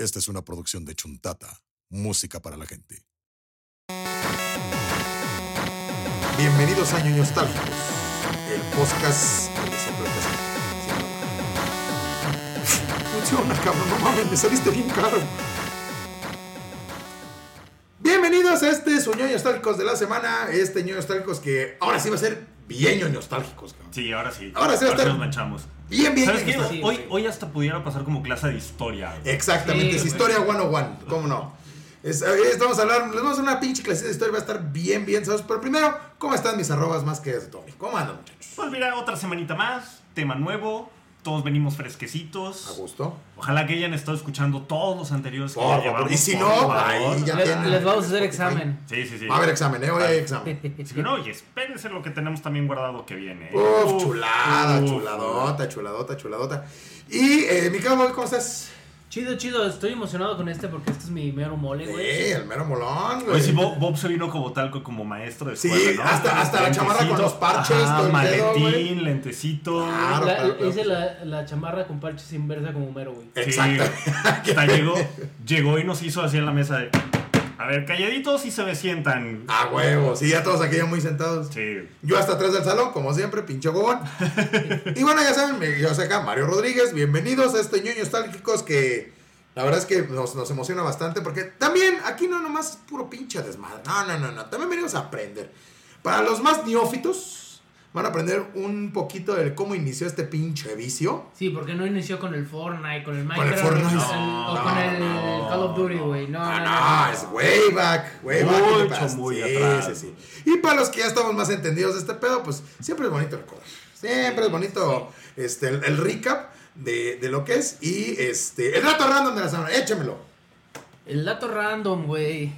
Esta es una producción de Chuntata, música para la gente. Bienvenidos a Ñoños Nostálgicos, el podcast que Funciona, cabrón, no mames, me saliste bien caro. Bienvenidos a este su Ñoños Nostálgicos de la semana. Este Ñoños Nostálgicos que ahora sí va a ser bien Nostálgicos, cabrón. Sí, ahora sí. Ahora sí va a estar- nos manchamos. Bien, bien ¿Sabes qué? Ñoños Sí, hoy, hoy hasta pudiera pasar como clase de historia. güey. Exactamente, Sí, es historia 101, ¿cómo no? Es, eh, vamos a hablar, les vamos a hacer una pinche clase de historia, va a estar bien, bien, ¿sabes? Pero primero, ¿cómo están mis arrobas más que de Tommy? ¿Cómo andan, muchachos? Pues mira, otra semanita más, tema nuevo, todos venimos A fresquecitos. gusto. Ojalá que hayan estado escuchando todos los anteriores. que Por favor, llevamos, y si por no, favor. ahí ya Le- tienen. les vamos a hacer examen. Sí, sí, sí. Va a haber examen, ¿eh? Hoy hay examen. Sí, no, y espérense lo que tenemos también guardado que viene. ¿eh? Uf, Uf, chulada, uf. chuladota, chuladota, chuladota. Y, eh, mi Moy, ¿cómo estás? Chido, chido, estoy emocionado con este porque este es mi mero mole, güey. Eh, el mero molón, güey. Oye, sí, Bob, Bob se vino como tal, co- como maestro de Sí, escuela, ¿no? hasta- hasta la chamarra con los parches, Ajá, todo pedo, maletín, lentecito. Claro, La- claro, claro. hice la, la chamarra con parches inversa como mero, güey. Sí, Exacto. hasta llegó, llegó y nos hizo así en la mesa de. A ver, calladitos y se me sientan. A huevo, sí, ya todos aquí ya muy sentados. Sí. Yo hasta atrás del salón, como siempre, pinche gobón. y bueno, ya saben, yo soy acá, Mario Rodríguez. Bienvenidos a este ñoño nostálgicos que la verdad es que nos, nos emociona bastante porque también aquí no nomás es puro pinche desmadre. No, no, no, no. También venimos a aprender. Para los más neófitos, van a aprender un poquito de cómo inició este pinche vicio. Sí, porque no inició con el Fortnite, con el Con el Minecraft, Fortnite. o con el- o No, con el no. Call of Duty, güey. No, Ah, no, no, no. es way back, way back. Mucho, muy sí, atrás. sí, sí. Y para los que ya estamos más entendidos de este pedo, pues siempre es bonito recordar. Siempre es bonito este, el, el recap de, de lo que es. Y este el dato random de la semana, échamelo. El dato random, güey.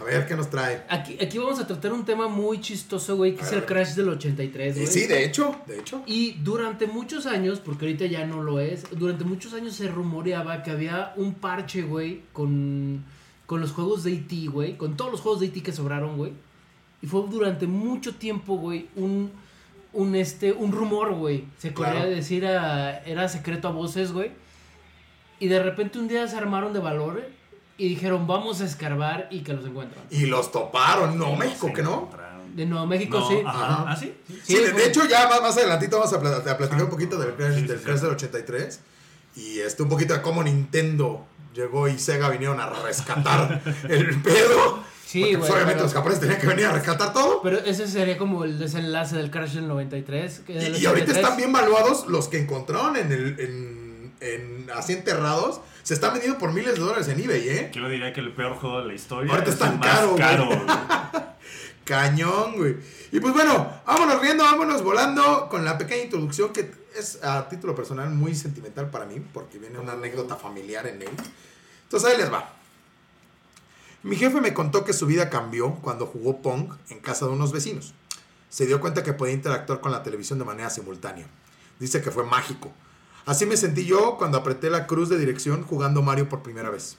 A ver qué nos trae. Aquí, aquí vamos a tratar un tema muy chistoso, güey, que A es ver, el crash del 83, Y güey. sí, de hecho, de hecho. Y durante muchos años, porque ahorita ya no lo es, durante muchos años se rumoreaba que había un parche, güey, con, con los juegos de E.T., güey, con todos los juegos de E.T. que sobraron, güey. Y fue durante mucho tiempo, güey, un, un, este, un rumor, güey. Se Claro. podría decir, a- era secreto a voces, güey. Y de repente un día se armaron de valor y dijeron, vamos a escarbar y que los encuentran. Y los toparon. No, México, que no. De Nuevo México, No, sí. Ajá. ¿Ah, sí? Sí, de, hecho, ya más, más adelantito vamos a, pla- a platicar un poquito del crash, Sí, sí, del, sí. crash del 83. Y este, un poquito de cómo Nintendo llegó y Sega vinieron a rescatar el pedo. Sí, Porque, güey, pues, obviamente pero- los japoneses tenían que venir a rescatar todo. Pero ese sería como el desenlace del Crash del 93. que del Y, y ahorita 83. están bien valuados los que encontraron en el en, en- así enterrados. Se están vendiendo por miles de dólares en eBay, ¿eh? Yo diría que el peor juego de la historia. Ahorita es tan más caro, güey. caro. güey. Cañón, güey. Y pues bueno, vámonos riendo, vámonos volando con la pequeña introducción que es a título personal muy sentimental para mí, porque viene una anécdota familiar en él. Entonces ahí les va. Mi jefe me contó que su vida cambió cuando jugó Pong en casa de unos vecinos. Se dio cuenta que podía interactuar con la televisión de manera simultánea. Dice que fue mágico. Así me sentí yo cuando apreté la cruz de dirección jugando Mario por primera vez.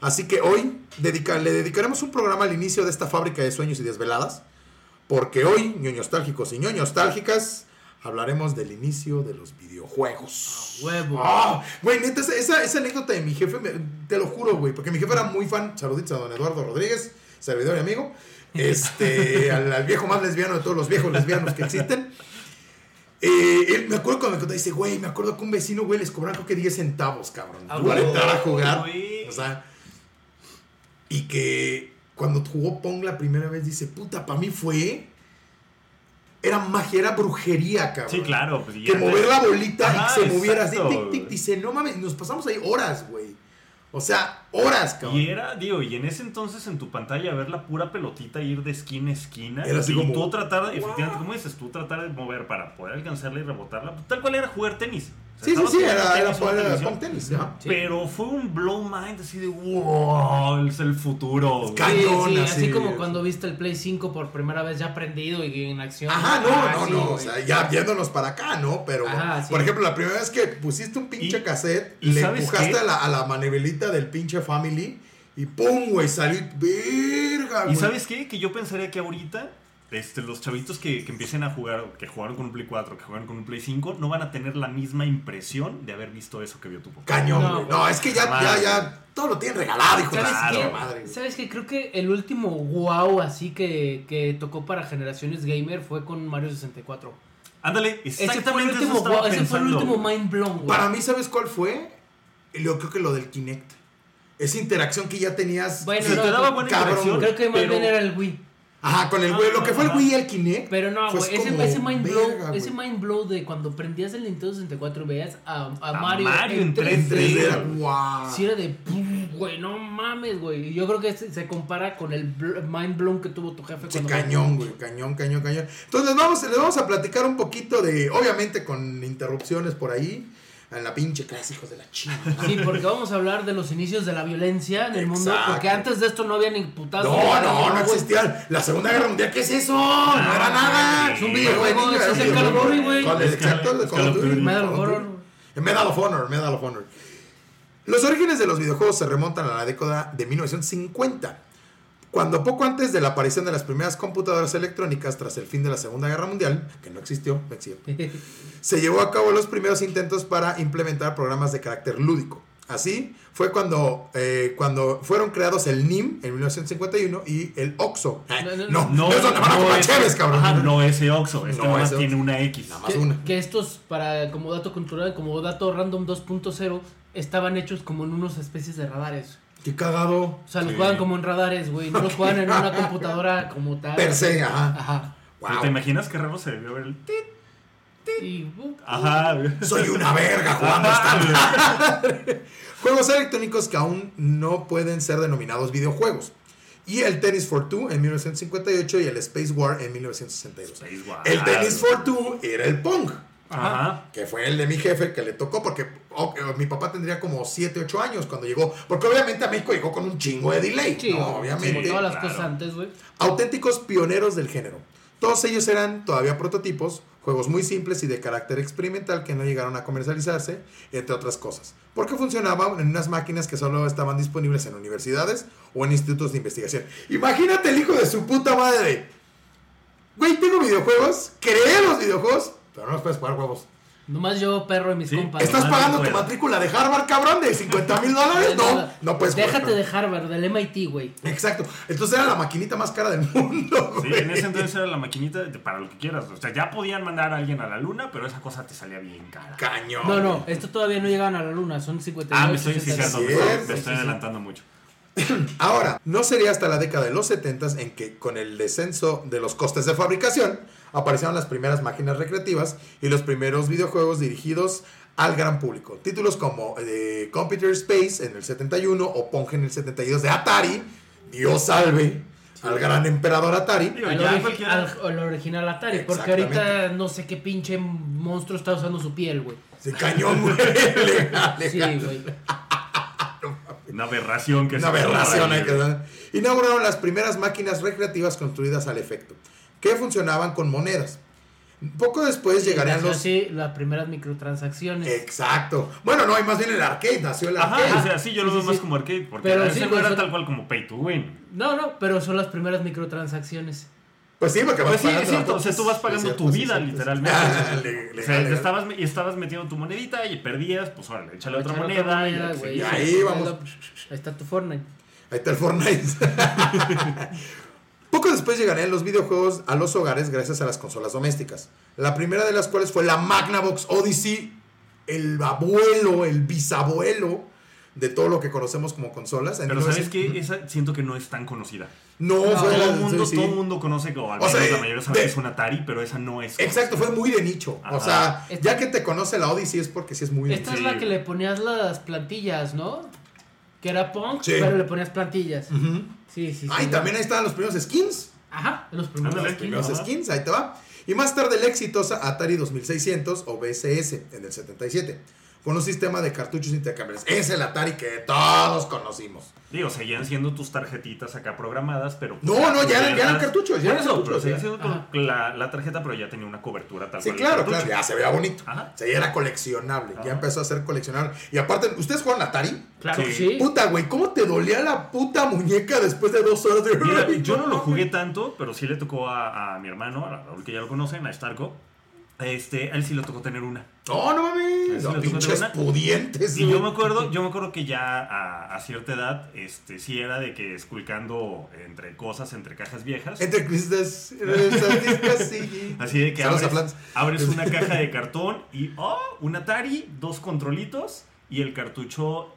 Así que hoy dedica- le dedicaremos un programa al inicio de esta fábrica de sueños y desveladas, porque hoy, ñoños nostálgicos y ñoños nostálgicas, hablaremos del inicio de los videojuegos. Huevo. Ah, Güey, neta, esa, esa, esa anécdota de mi jefe, me- te lo juro, güey, porque mi jefe era muy fan, saluditos a don Eduardo Rodríguez, servidor y amigo, este, al, al viejo más lesbiano de todos los viejos lesbianos que existen. Eh, él, me acuerdo cuando me contó, dice, güey, me acuerdo que un vecino, güey, les cobraron creo que 10 centavos, cabrón, Ah, para entrar a jugar. Güey. O sea, y que cuando jugó Pong la primera vez, dice, puta, para mí fue... Era magia, era brujería, cabrón. Sí, claro. Pues, Que mover la bolita Ajá, y que se moviera así, tic, tic, dice, no mames, nos pasamos ahí horas, güey. O sea, horas, cabrón. Y era, digo, y en ese entonces en tu pantalla ver la pura pelotita ir de esquina a esquina. Era así y como, tú tratar, de- efectivamente, como dices, tú tratar de mover para poder alcanzarla y rebotarla. Tal cual era jugar tenis. O sea, Sí, sí, sí, era, era, tenis tenis, ajá. Sí. Pero fue un blow mind así de wow, es el futuro. güey". Ca- Sí, cañón, sí, así, así como cuando viste el Play 5 por primera vez ya prendido y en acción. Ajá, no, Ah, no, sí, no. O sea, ya viéndonos para acá, ¿no? Pero, Ajá, sí. por ejemplo, la primera vez que pusiste un pinche Y- cassette, y le ¿sabes empujaste a la, a la manivelita del pinche Family y ¡pum, güey! Salí, verga, ¿Y sabes qué? Que yo pensaría que ahorita este, los chavitos que, que empiecen a jugar, que jugaron con un Play 4, que jugaron con un Play 5, no van a tener la misma impresión de haber visto eso que vio tu papá. Cañón, No, güey. No, es que ya, ya, ya, todo lo tienen regalado, hijo de ¿Sabes Claro. qué? madre. ¿Sabes qué? Creo que el último wow así que, que tocó para generaciones gamer fue con Mario 64. Ándale, Ese fue el último, estaba wow, ese fue el último mind blown, güey. Para mí, ¿sabes cuál fue? Yo creo que lo del Kinect. Esa interacción que ya tenías. Bueno, no, te daba buena cabrón, interacción, Creo que más pero- bien era el Wii. Ajá, con el Wii. Lo que fue el. Wii y el Kinect. Pero no, fue güey, ese, mind blow, verga, ese mind blow de cuando prendías el Nintendo 64 y veías a, a A Mario, Mario en 3D, En 3D era, guau. Sí era de, "Puf, güey, no mames, güey. Y yo creo que se, se compara con el mind blown que tuvo tu jefe Sí, cañón, güey, cañón, cañón, cañón. Entonces les vamos, les vamos a platicar un poquito de, obviamente con interrupciones por ahí, en la pinche clásicos de la China. Sí, porque vamos a hablar de los inicios de la violencia en el mundo, porque antes de esto no había ni putazo. No, no, no güey. existía. La Segunda Guerra Mundial, ¿qué es eso? No era nada. es un videojuego, es el Call of güey. Exacto, el. Medal of Honor. Medal of Honor, Medal of Honor. Los orígenes de los videojuegos se remontan a la década de 1950, cuando poco antes de la aparición de las primeras computadoras electrónicas tras el fin de la Segunda Guerra Mundial, que no existió, no existió, se llevó a cabo los primeros intentos para implementar programas de carácter lúdico. Así fue cuando, eh, cuando fueron creados el NIM en 1951 y el OXO. Eh, No, No, no, no, No, es donde van a comprar ese- cheves, cabrón. Ajá, no ese Oxxo, este No, nomás ese tiene una X. Nada más que, una. que estos, para como dato cultural, como dato random 2.0, estaban hechos como en unas especies de radares. Qué cagado. O sea, los Sí. juegan como en radares, güey. No los juegan en una computadora como tal. Per se, ajá. Ajá. Wow. ¿Te imaginas qué raro se debió ver el tit? Y, uh, Ajá. Soy una verga jugando esta Juegos electrónicos que aún no pueden ser denominados videojuegos. Y el Tennis for Two en 1958 y el Space War en 1962. Space War. El Tennis for Two era el Pong. Ajá. Que fue el de mi jefe que le tocó porque oh, eh, mi papá tendría como 7, 8 años cuando llegó. Porque obviamente a México llegó con un chingo de delay. sí, ¿no? Obviamente. todas las claro. cosas antes, güey. Auténticos pioneros del género. Todos ellos eran todavía prototipos, juegos muy simples y de carácter experimental que no llegaron a comercializarse, entre otras cosas. Porque funcionaban en unas máquinas que solo estaban disponibles en universidades o en institutos de investigación. Imagínate el hijo de su puta madre. Güey, tengo videojuegos, creé los videojuegos, pero no los puedes jugar juegos. Nomás yo, perro y mis Sí. compas. ¿Estás pagando tu matrícula de Harvard, cabrón, de 50 mil dólares? No, no puedes jugar. Déjate de Harvard, del MIT, güey. Exacto. Entonces era la maquinita más cara del mundo. Sí, güey. en ese entonces era la maquinita de- para lo que quieras. O sea, ya podían mandar a alguien a la luna, pero esa cosa te salía bien cara. Cañón. No, no, esto todavía no llegaban a la luna, son 59. Ah, me estoy 60. fijando, me Sí, estoy, sí, me sí, estoy sí. adelantando mucho. Ahora, no sería hasta la década de los 70 en que con el descenso de los costes de fabricación aparecieron las primeras máquinas recreativas y los primeros videojuegos dirigidos al gran público. Títulos como eh, Computer Space en el 71 o Pong en el 72 de Atari, Dios salve al gran emperador Atari. Digo, Al, ya origi- cualquiera- al- al original Atari, porque ahorita no sé qué pinche monstruo está usando su piel, güey. Se cañón, güey. Sí, güey. Una aberración que Una se- aberración. Ay, hay que. Inauguraron las primeras máquinas recreativas construidas al efecto, que funcionaban con monedas. Poco después llegarían Nació los... así las primeras microtransacciones. Exacto. Bueno, no, hay más bien el arcade, nació el Ajá, arcade. o sea, sí, yo lo Sí, veo sí, más sí. como arcade, porque Pero ese sí, no era son- tal cual como pay to win. No, no, pero son las primeras microtransacciones. Pues sí, porque vas Pues sí, pagando es cierto, la- o sea, tú vas pagando Sí, tu vida, sí, sí, literalmente. Ah, le- O legal, sea, legal. estabas, y estabas metiendo tu monedita y perdías, pues órale, échale otra moneda. y moneda, sí, y ahí vamos. Ahí está tu Fortnite. Ahí está el Fortnite. Poco después llegarían los videojuegos a los hogares gracias a las consolas domésticas. La primera de las cuales fue la Magnavox Odyssey, el abuelo, el bisabuelo de todo lo que conocemos como consolas. En Pero ¿sabes 1900 qué? Esa siento que no es tan conocida. No, No, fue Todo el mundo, sí, sí. todo el mundo conoce, o al O sea, menos la mayoría sabe de- que es un Atari, pero esa no es. Exacto, fue muy de nicho. O sea, Esta- ya que te conoce la Odyssey es porque sí es muy de Esta nicho. es la que le ponías las plantillas, ¿no? Que era punk, Sí. pero le ponías plantillas. Sí, sí, sí. Ah, y también ahí estaban los primeros skins. Ajá, los primeros. Los Ajá. skins, ahí te va. Y más tarde la exitosa Atari 2600 o BSS en el 77. Con un sistema de cartuchos intercambiables. Es el Atari que todos conocimos. Digo, seguían siendo tus tarjetitas acá programadas, pero... No, no, ya eran- ya eran cartuchos, ya Por eran eso, cartuchos, pero seguía ya. siendo la, la tarjeta, pero ya tenía una cobertura tal Sí, cual claro, claro, ya se veía bonito. Ajá. O sea, ya era coleccionable, ya empezó a ser coleccionable. Y aparte, ¿ustedes juegan Atari? Claro Sí. Puta, güey, ¿cómo te dolía la puta muñeca después de dos horas de Mira, yo no lo jugué tanto, pero sí le tocó a, a mi hermano, a Raúl que ya lo conocen, a Starco. Este, a él sí le tocó tener una. No, no mames. No, pinches pudientes. Y yo me acuerdo, yo me acuerdo que ya a, a cierta edad, este, sí era de que esculcando entre cosas, entre cajas viejas. Entre cristas, discas, sí. Así de que abres, abres una caja de cartón y, oh, un Atari, dos controlitos y el cartucho.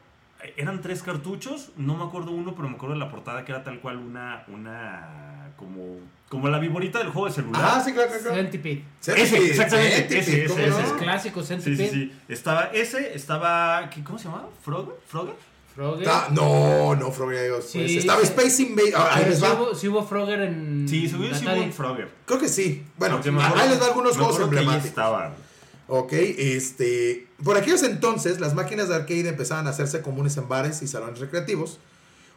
Eran tres cartuchos, no me acuerdo uno, pero me acuerdo de la portada que era tal cual una, una, como, como la viborita del juego de celular. Ah, sí, claro, claro. Centipede. Centipede, exactamente, Centipede, ese, ¿cómo ese, no? ese Es es clásico, Centipede. sí, sí. Estaba ese, estaba, ¿qué- ¿cómo se llamaba? ¿Frogger? ¿Frogger? Frogger. Ta- No, no, Frogger. Pues, Sí, estaba sí. Space Invaders. Ah, ahí les va. hubo, sí hubo Frogger en. Sí, sí hubo Atari. un Frogger. Creo que sí. Bueno, ahí les va algunos juegos emblemáticos. estaba. Ok, este. Por aquellos entonces, las máquinas de arcade empezaban a hacerse comunes en bares y salones recreativos.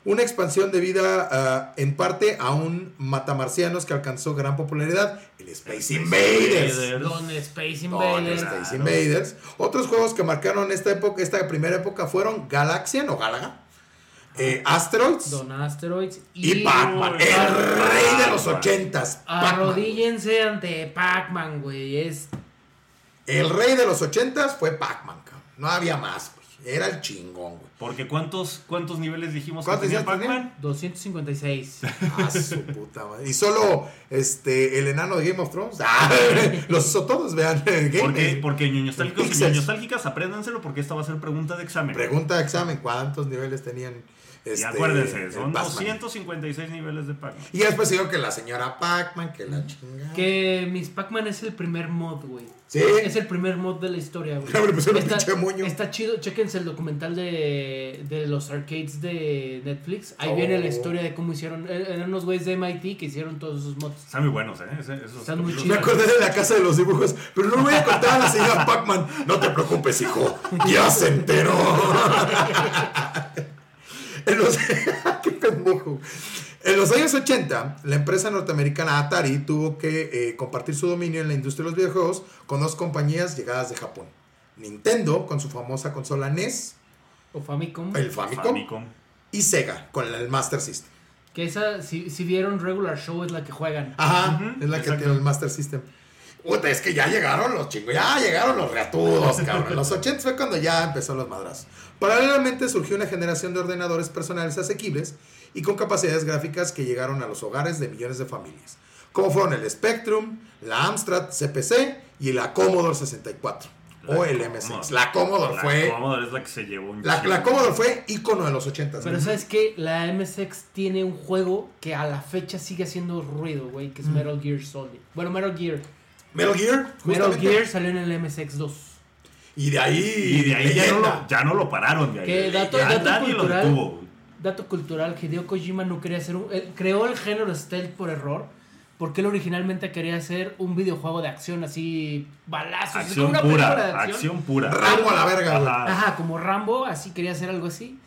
Una expansión debida ah, en parte a un matamarcianos que alcanzó gran popularidad, el Space Invaders. Don Space Invaders. Claro. Space Invaders. Otros juegos que marcaron esta época, esta primera época fueron Galaxian o Galaga, eh, Asteroids Don Asteroids. y Pac-Man, el rey de los ochentas. Arrodíllense ante Pac-Man, güey. Es El rey de los ochentas fue Pac-Man. No había más, güey. Era el chingón, güey. Porque ¿cuántos, cuántos niveles dijimos que ¿Cuántos que tenía? Pac-Man? 256. Ah, su puta madre. Y solo este, el enano de Game of Thrones. Ah, los hizo todos, vean. Game- Porque, porque ñoños nostálgicos y Pixels. ñoños nostálgicas, apréndanselo porque esta va a ser pregunta de examen. Pregunta de examen: ¿cuántos niveles tenían? Y Este, acuérdense, son Pac-Man? 256 niveles de Pac-Man. Y después digo que la señora Pac-Man, que la chingada. Que Miss Pac-Man es el primer mod, güey. Sí. Es el primer mod de la historia, güey. Está, está chido. Chéquense el documental de, de los arcades de Netflix. Ahí Oh. viene la historia de cómo hicieron. eh, Eran unos güeyes de MIT que hicieron todos esos mods. Están muy buenos, ¿eh? Esos Están muy capítulos- Me acordé de la casa de los dibujos, pero no voy a contar a la señora Pac-Man. No te preocupes, hijo. Ya se enteró. En los, qué pendejo. En los años 80, la empresa norteamericana Atari tuvo que eh, compartir su dominio en la industria de los videojuegos con dos compañías llegadas de Japón. Nintendo con su famosa consola NES, O Famicom. el Famicom, Famicom. y Sega con el Master System. Que esa, si, si vieron Regular Show, es la que juegan. Ajá, es la que tiene el Master System. Puta, es que ya llegaron los chingos, ya llegaron los reatudos, cabrón. En los 80 fue cuando ya empezó los madrazos. Paralelamente surgió una generación de ordenadores personales asequibles y con capacidades gráficas que llegaron a los hogares de millones de familias, como fueron el Spectrum, la Amstrad CPC y la Commodore 64 o La el Commodore. MSX. La Commodore La fue Commodore es la que se llevó un la, la Commodore fue ícono de los 80. Pero ¿sabes qué? La MSX tiene un juego que a la fecha sigue haciendo ruido, güey, que es Metal Gear Solid. Bueno, Metal Gear. Metal Gear, Metal justamente. Gear salió en el MSX 2. Y de ahí Y de ahí ya no, leyenda. lo, ya no lo pararon. De ahí. Que dato- Ya dato nadie cultural. lo detuvo. Dato cultural, Hideo Kojima no quería hacer un... él creó el género stealth por error, porque él originalmente quería hacer un videojuego de acción así, balazos, así como Acción una película de pura. acción. Acción pura. Rambo a la verga, güey. Ajá. Ajá, como Rambo, así quería hacer algo así.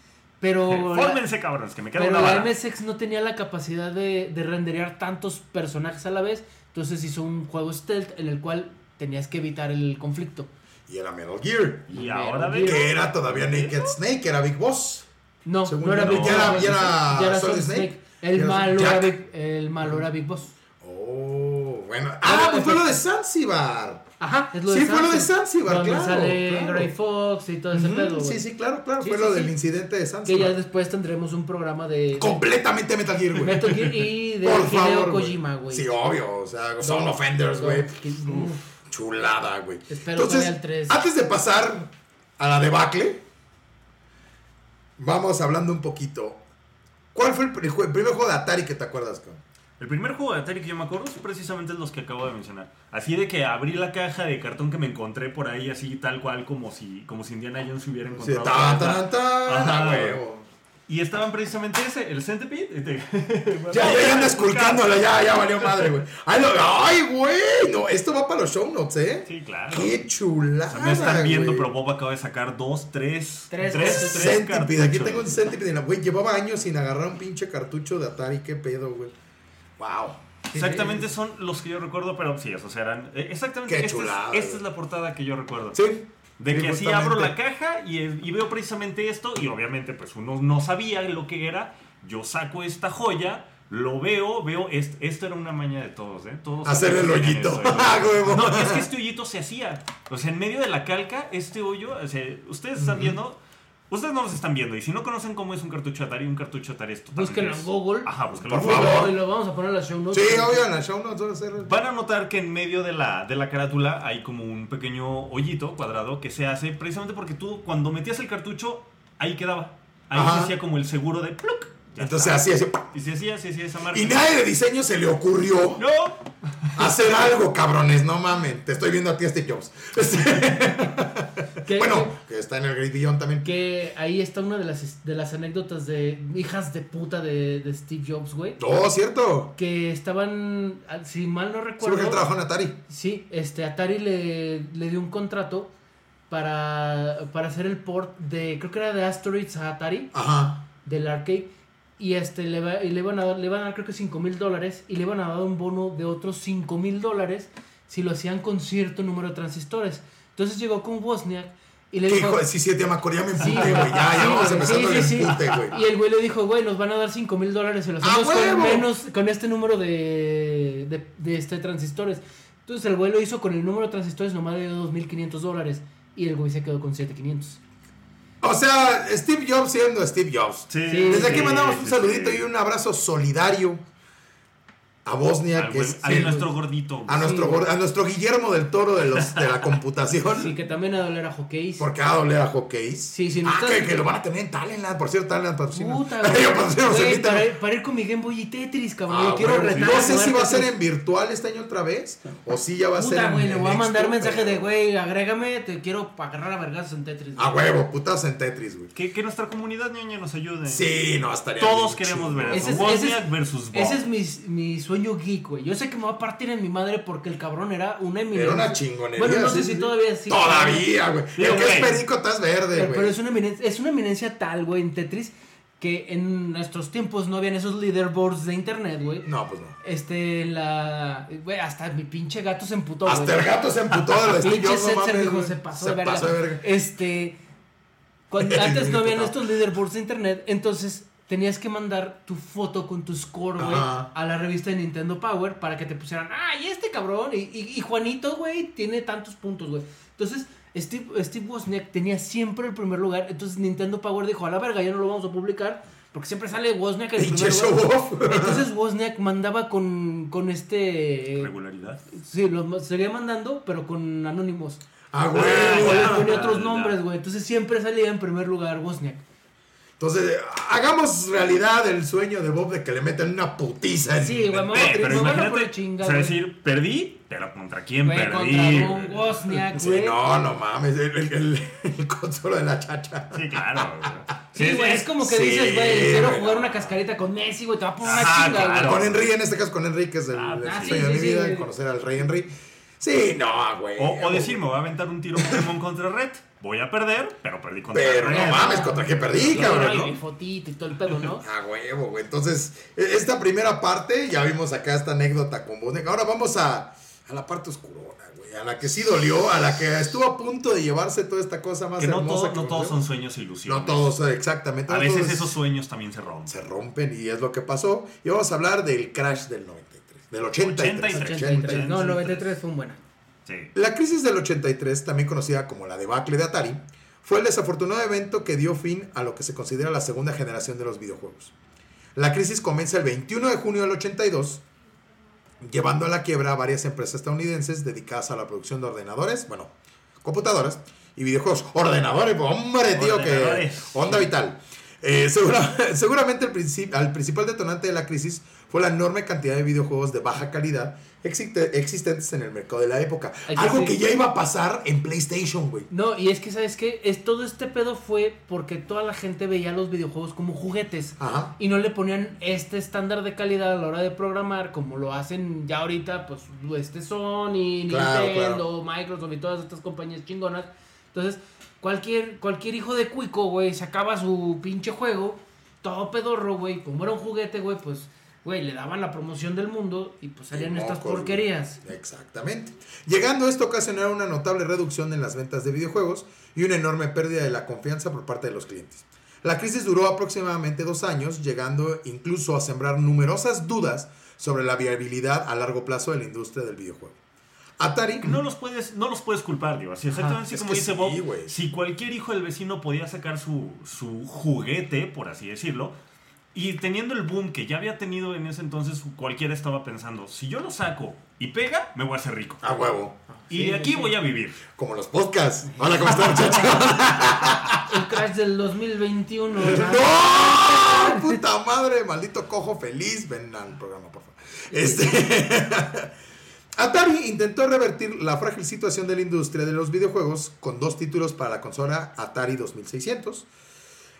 Pero... Fórmense, cabrones, que me queda Pero una la. MSX no tenía la capacidad de, de renderear tantos personajes a la vez, entonces hizo un juego stealth en el cual tenías que evitar el conflicto. Y era Metal Gear. Y Metal ahora Gear. Que era todavía Naked Snake, era Big Boss. No, Según no era Big. Boss. Ya era- Solid Snake. Snake. El malo, Big, el malo era Big Boss. Bueno. Ah, pues fue lo de Zanzibar. Ajá, es lo Sí, de fue lo de Zanzibar, Zanzibar, Donde claro, sale claro. Gray Fox y todo ese pedo, Sí, sí, claro, claro. Sí, fue sí, lo sí. del incidente de Que ya Zanzibar. después tendremos un programa de, Completamente Metal Gear, güey. Metal Gear y de Por Hideo favor, güey. Kojima, güey. Sí, obvio. O sea, son No, offenders, güey. Chulada, güey. Espero Entonces, que vaya el tres. antes de pasar a la debacle, vamos hablando un poquito. ¿Cuál fue el primer juego de Atari que te acuerdas, cabrón? El primer juego de Atari que yo me acuerdo es precisamente los que acabo de mencionar. Así de que abrí la caja de cartón que me encontré por ahí, así tal cual como si, como si Indiana Jones hubiera Sí, encontrado. tan, la- tan, tan, Ajá. a huevo. Y estaban precisamente ese, el Centipede. Ya, ya, ya anda esculcándolo, ya, ya valió madre, güey. Ay, güey. No, esto va para los show notes, ¿eh? Sí, claro. Qué chulada. O sea, no están viendo, pero Bob acaba de sacar dos, tres. Tres, tres, tres, Centipede, aquí tengo un Centipede. y la- Güey, llevaba años sin agarrar un pinche cartucho de Atari. Qué pedo, güey. Wow. Exactamente son los que yo recuerdo, pero sí, esos eran. eh, Exactamente. Qué esta es- esta la portada que yo recuerdo. Sí. De que así abro la caja y, y veo precisamente esto y obviamente pues uno no sabía lo que era. Yo saco esta joya, lo veo, veo, est- esto era una maña de todos, ¿eh? Todos Hacer el hoyito. el Ah. No, es que este hoyito se hacía. O sea, en medio de la calca, este hoyo, o sea, ustedes están viendo... Ustedes no los están viendo y si no conocen cómo es un cartucho Atari, un cartucho Atari es totalmente... Búsquenlo en Google. Ajá, búsquenlo Por en Google. favor. Y lo vamos a poner en la show notes. Sí, obvio, en la show notes van a hacer. Van a notar que en medio de la, de la carátula hay como un pequeño hoyito cuadrado que se hace precisamente porque tú cuando metías el cartucho, ahí quedaba. Ahí Ajá. se hacía como el seguro de pluk. Ya Entonces está. así, así. Y se hacía, se hacía esa marca. Y nadie de diseño se le ocurrió ¡No! hacer algo, cabrones. No mamen. Te estoy viendo a ti, Steve Jobs. Que- bueno, que está en el Great Beyond también. Que ahí está una de las, de las anécdotas de hijas de puta de, de Steve Jobs, güey. Oh, cierto. Que estaban, si mal no Sí, recuerdo. porque él trabajó en Atari. Sí, este, Atari le, le dio un contrato para, para hacer el port de, creo que era de Asteroids a Atari, Ajá. del arcade. Y este, le, va- y le, iban a dar, le iban a dar creo que 5 mil dólares y le iban a dar un bono de otros 5 mil dólares si lo hacían con cierto número de transistores. Entonces llegó con Wozniak y le ¿Qué dijo... hijo sí, sí, te me ya me Sí, emputé, güey. Ya, ya sí, vamos empezando sí, sí, sí. empute, güey. Y el güey le dijo, güey, nos van a dar 5 mil dólares y lo ¡A hacemos con huevo! menos, con este número de, de, de este transistores. Entonces el güey lo hizo con el número de transistores nomás de 2.500 dólares. Y el güey se quedó con 7.500. O sea, Steve Jobs siendo Steve Jobs. Sí, Sí, Desde aquí mandamos un sí, saludito sí. y un abrazo solidario a Bosnia, Al, que es al el- nuestro gordito. a nuestro Sí. a nuestro Guillermo del Toro de los de la computación. Sí, que también a doler a Hockeys. Porque va a doler a Hockey. Sí, sí, no ah, que, que lo van a tener en Talentland. Por cierto, Talentland patrocina. Puta, güey, para, ir- para ir con mi Game Boy y Tetris, cabrón. Ah, Yo quiero güey, retar. no sé si va a ser en virtual este año otra vez. O si ya va a ser Puta, en. güey, le voy a mandar mensaje pero- de, güey, agrégame, te quiero agarrar a vergas en Tetris. A huevo, putas en Tetris, güey. Que, que nuestra comunidad ñoña nos ayude. Sí, no, estaría. Todos queremos ver Wozniak versus Bob. Ese es mi, mi sueño geek, güey. Yo sé que me va a partir en mi madre porque el cabrón era una eminencia. Era una chingonería. Bueno, no sé sí, si todavía sí. Todavía, güey. El que es perico, estás verde, güey. pero es una eminencia, es una eminencia tal, güey, en Tetris que en nuestros tiempos no habían esos leaderboards de internet, güey. No, pues no. Este, la. Güey, hasta mi pinche gato se emputó. Hasta el gato se emputó de la Pinche Setzer dijo, se pasó Se de verga. pasó de verga. Este. Cuando, antes no habían estos leaderboards de internet, entonces tenías que mandar tu foto con tu score, güey, a la revista de Nintendo Power para que te pusieran, ay, este cabrón, y, y- y Juanito, güey, tiene tantos puntos, güey. Entonces, Steve, Steve Wozniak tenía siempre el primer lugar, entonces Nintendo Power dijo, a la verga, ya no lo vamos a publicar, porque siempre sale Wozniak en el primer lugar. Entonces Wozniak mandaba con, con este... Regularidad. Sí, lo seguía mandando, pero con anónimos. Ah, güey. Le ponía ya, otros nombres, güey. Entonces siempre salía en primer lugar Wozniak. Entonces, hagamos realidad el sueño de Bob de que le metan una putiza. en- Sí, güey, me voy a Eh, pero imagínate, poner chinga, o sea, güey. decir, perdí, pero ¿contra quién Güey, perdí? contra Von Wozniak, Sí, güey. no, no mames. El, el, el, el consuelo de la chacha. Sí, claro. Sí, güey, es como que Sí, dices, güey, quiero güey, jugar una cascarita con Messi, güey, te va a poner una Ah, chinga, claro. güey. Con Henry, en este caso con Henry, que es el, Ah, el ah, sí, sueño de mi sí, vida, sí. conocer al rey Henry. Sí, no, güey. O, o decir, me voy a aventar un tiro Pokémon contra Red. Voy a perder, pero perdí contra Pero no mames, ¿contra qué perdí, cabrón? y ¿no? mi fotito y todo el pedo, ¿no? A huevo, güey. Entonces, e- esta primera parte, ya vimos acá esta anécdota con Bosniak. Ahora vamos a, a la parte oscurona, güey. A la que sí dolió, a la que estuvo a punto de llevarse toda esta cosa más Que no, hermosa todo- que no todos son sueños e ilusiones. No todos, exactamente. A no veces esos sueños también se rompen. se rompen y es lo que pasó. Y vamos a hablar del crash del 93, del 83. 83. 83. No, 93 fue un buen año. Sí. La crisis del 83, también conocida como la debacle de Atari, fue el desafortunado evento que dio fin a lo que se considera la segunda generación de los videojuegos. La crisis comienza el 21 de junio del 82, llevando a la quiebra a varias empresas estadounidenses dedicadas a la producción de ordenadores, bueno, computadoras y videojuegos. Ordenadores, hombre, tío, que onda vital. Eh, segura- seguramente el princip- al principal detonante de la crisis fue la enorme cantidad de videojuegos de baja calidad existe- existentes en el mercado de la época. Algo sí. que ya iba a pasar en PlayStation, güey. No, y es que, ¿sabes qué? Es, todo este pedo fue porque toda la gente veía los videojuegos como juguetes. Ajá. Y no le ponían este estándar de calidad a la hora de programar, como lo hacen ya ahorita, pues, este Sony, Claro, Nintendo, Microsoft y todas estas compañías chingonas. Entonces, cualquier, cualquier hijo de cuico, güey, sacaba su pinche juego, todo pedorro, güey. Como era un juguete, güey, pues, güey, le daban la promoción del mundo y pues salían Y estas güey. porquerías. Exactamente. Llegando esto a ocasionar una notable reducción en las ventas de videojuegos y una enorme pérdida de la confianza por parte de los clientes. La crisis duró aproximadamente dos años, llegando incluso a sembrar numerosas dudas sobre la viabilidad a largo plazo de la industria del videojuego. Atari No los puedes, no los puedes culpar, digo. Así exactamente así como dice sí, Bob. Si cualquier hijo del vecino podía sacar su, su juguete, por así decirlo, y teniendo el boom que ya había tenido en ese entonces, cualquiera estaba pensando, si yo lo saco y pega, me voy a hacer rico. a huevo, y Sí, de aquí sí. voy a vivir. como los podcasts. Hola, ¿cómo están, muchachos? El crash del 2021. ¿verdad? ¡No! ¡Puta madre! Maldito cojo feliz. Ven al programa, por favor. Este. Atari intentó revertir la frágil situación de la industria de los videojuegos con dos títulos para la consola Atari 2600,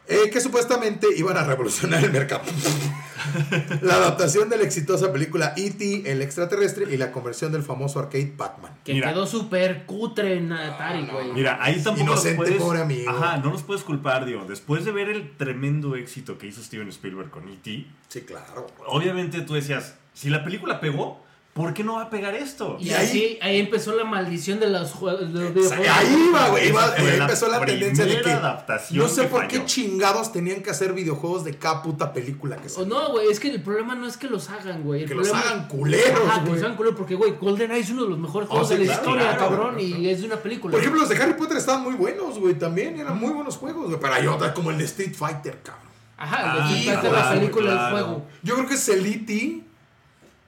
eh, que supuestamente iban a revolucionar el mercado. la adaptación de la exitosa película E.T. el extraterrestre y la conversión del famoso arcade Pac-Man. Que Mira. quedó súper cutre en Atari, güey. Mira, ahí tampoco Inocente, los puedes, pobre amigo. Ajá, no los puedes culpar, digo. Después de ver el tremendo éxito que hizo Steven Spielberg con E.T., Sí, claro. obviamente tú decías, si la película pegó, ¿por qué no va a pegar esto? Y, Y ahí- así ahí empezó la maldición de los, jue- de los videojuegos. Ahí iba, güey. ahí empezó la tendencia de que. adaptación No sé que por qué chingados tenían que hacer videojuegos de cada puta película que O salió. no, güey, es que el problema no es que los hagan, güey. Que los hagan culeros, Ajá, que güey. los hagan culeros, porque, güey, GoldenEye es uno de los mejores Oh, juegos sí, de la claro, historia, claro, cabrón, claro. y es de una película. Por ejemplo, los de Harry Potter estaban muy buenos, güey. También eran muy buenos juegos, güey. Pero hay otras como el de Street Fighter, cabrón. Ajá, Ah, el de Street Fighter, claro, la película del juego. Yo creo que es el E.T.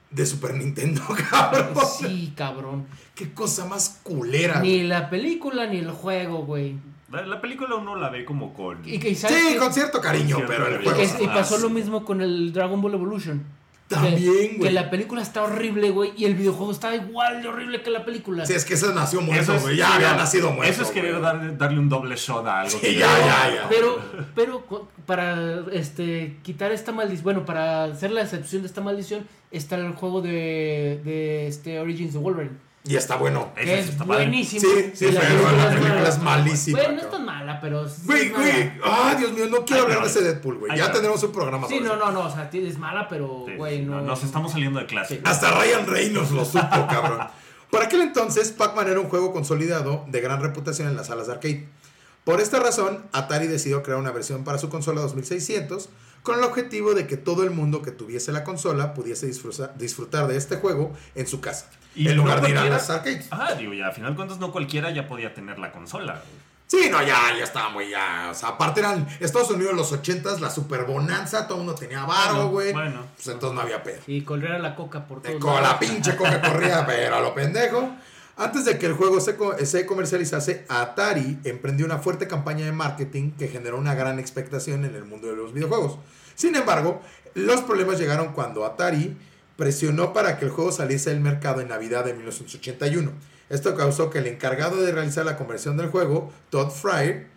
de Super Nintendo, cabrón. Sí, cabrón. Qué cosa más culera. Ni güey. la película ni el juego, güey. La, la película uno la ve como con... Y que, ¿sabes Sí, qué? con cierto cariño, Cierto pero el cariño. Y, juego. que- y pasó lo mismo con el Dragon Ball Evolution. También, güey. Que la película está horrible, güey, y el videojuego está igual de horrible que la película. Sí, es que ese nació muerto, Eso es- güey. Ya sí, había no, nacido muerto. Eso es querer güey. dar- darle un doble shot a algo. Sí, que ya, ya, ya. Pero, pero para este quitar esta maldición, bueno, para hacer la excepción de esta maldición, está el juego de, de este Origins of Wolverine. Y está bueno. Que es está buenísimo. Sí, sí, la pero película la es película es malísima, Güey, no es cabrón. tan mala, pero. Güey, güey. Ay, Dios mío, no quiero Ay, hablar de ese Deadpool, güey. Ya pero- tenemos un programa Sí, sobre no, eso. no, no, o sea, es mala, pero, Sí, güey, no. Nos estamos saliendo de clase. Sí. Hasta Ryan Reynolds lo supo, cabrón. Por aquel entonces, Pac-Man era un juego consolidado de gran reputación en las salas de arcade. Por esta razón, Atari decidió crear una versión para su consola 2600 con el objetivo de que todo el mundo que tuviese la consola pudiese disfruta- disfrutar de este juego en su casa, Y en no lugar de ir a cualquiera- las arcades. Ajá, digo, ya, a final de cuentas no cualquiera ya podía tener la consola. Sí, no, ya, ya estaba muy, ya. O sea, aparte eran Estados Unidos los 80s, la super bonanza, todo el mundo tenía varo, güey. bueno. Pues entonces no había pedo. Y correr la coca por De todos con la pinche coca corría, pero a lo pendejo. Antes de que el juego se, co- se comercializase, Atari emprendió una fuerte campaña de marketing que generó una gran expectación en el mundo de los videojuegos. Sin embargo, los problemas llegaron cuando Atari presionó para que el juego saliese del mercado en Navidad de 1981. Esto causó que el encargado de realizar la conversión del juego, Todd Fryer,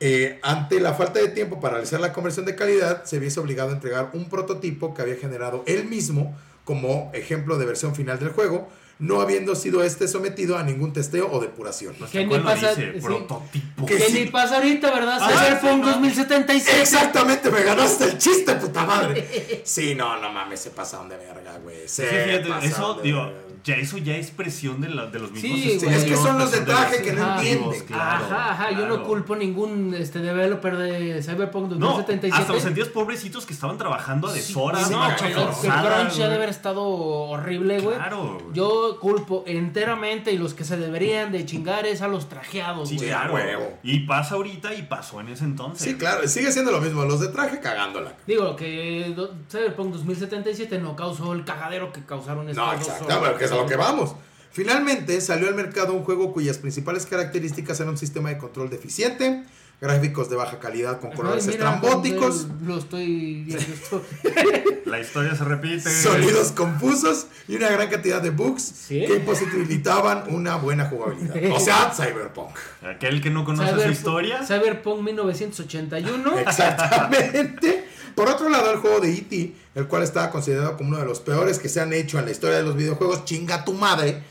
eh, ante la falta de tiempo para realizar la conversión de calidad, se viese obligado a entregar un prototipo que había generado él mismo como ejemplo de versión final del juego, no habiendo sido este sometido a ningún testeo o depuración. No sé ¿Qué ni pasa- dice, sí. prototipo. Que sí. ni pasa ahorita, ¿verdad? Ah, Cyberpunk sí, no. 2077. Exactamente, me ganaste el chiste, puta madre. Sí, no, no mames, se pasaron de verga, güey. Sí, fíjate, eso, digo, verga. Ya eso ya es presión de, la- de los mismos Sí, güey. Es que son los de de traje que no entienden. Claro, ajá, ajá, yo no culpo ningún este developer de Cyberpunk No, 2077. hasta los sentidos pobrecitos que estaban trabajando a deshoras. Sí, Sí, no, me que crunch ya debe haber estado horrible, güey. Claro. Yo culpo enteramente y los que se deberían de chingar es a los trajeados, Sí, güey. a claro. huevo. Y pasa ahorita y pasó en ese entonces. Sí, claro, sigue siendo lo mismo. Los de traje cagándola. Digo que do- Cyberpunk 2077 no causó el cagadero que causaron estas No, dos exacto, horas. pero que es a lo que vamos. Finalmente salió al mercado un juego cuyas principales características eran un sistema de control deficiente, gráficos de baja calidad con colores mira, estrambóticos, Lo estoy viendo esto. La historia se repite. sonidos confusos y una gran cantidad de bugs Sí. que imposibilitaban una buena jugabilidad. O sea, Cyberpunk. Aquel que no conoce su historia. Cyberpunk 1981. Exactamente. Por otro lado, el juego de E.T., el cual estaba considerado como uno de los peores que se han hecho en la historia de los videojuegos, chinga tu madre.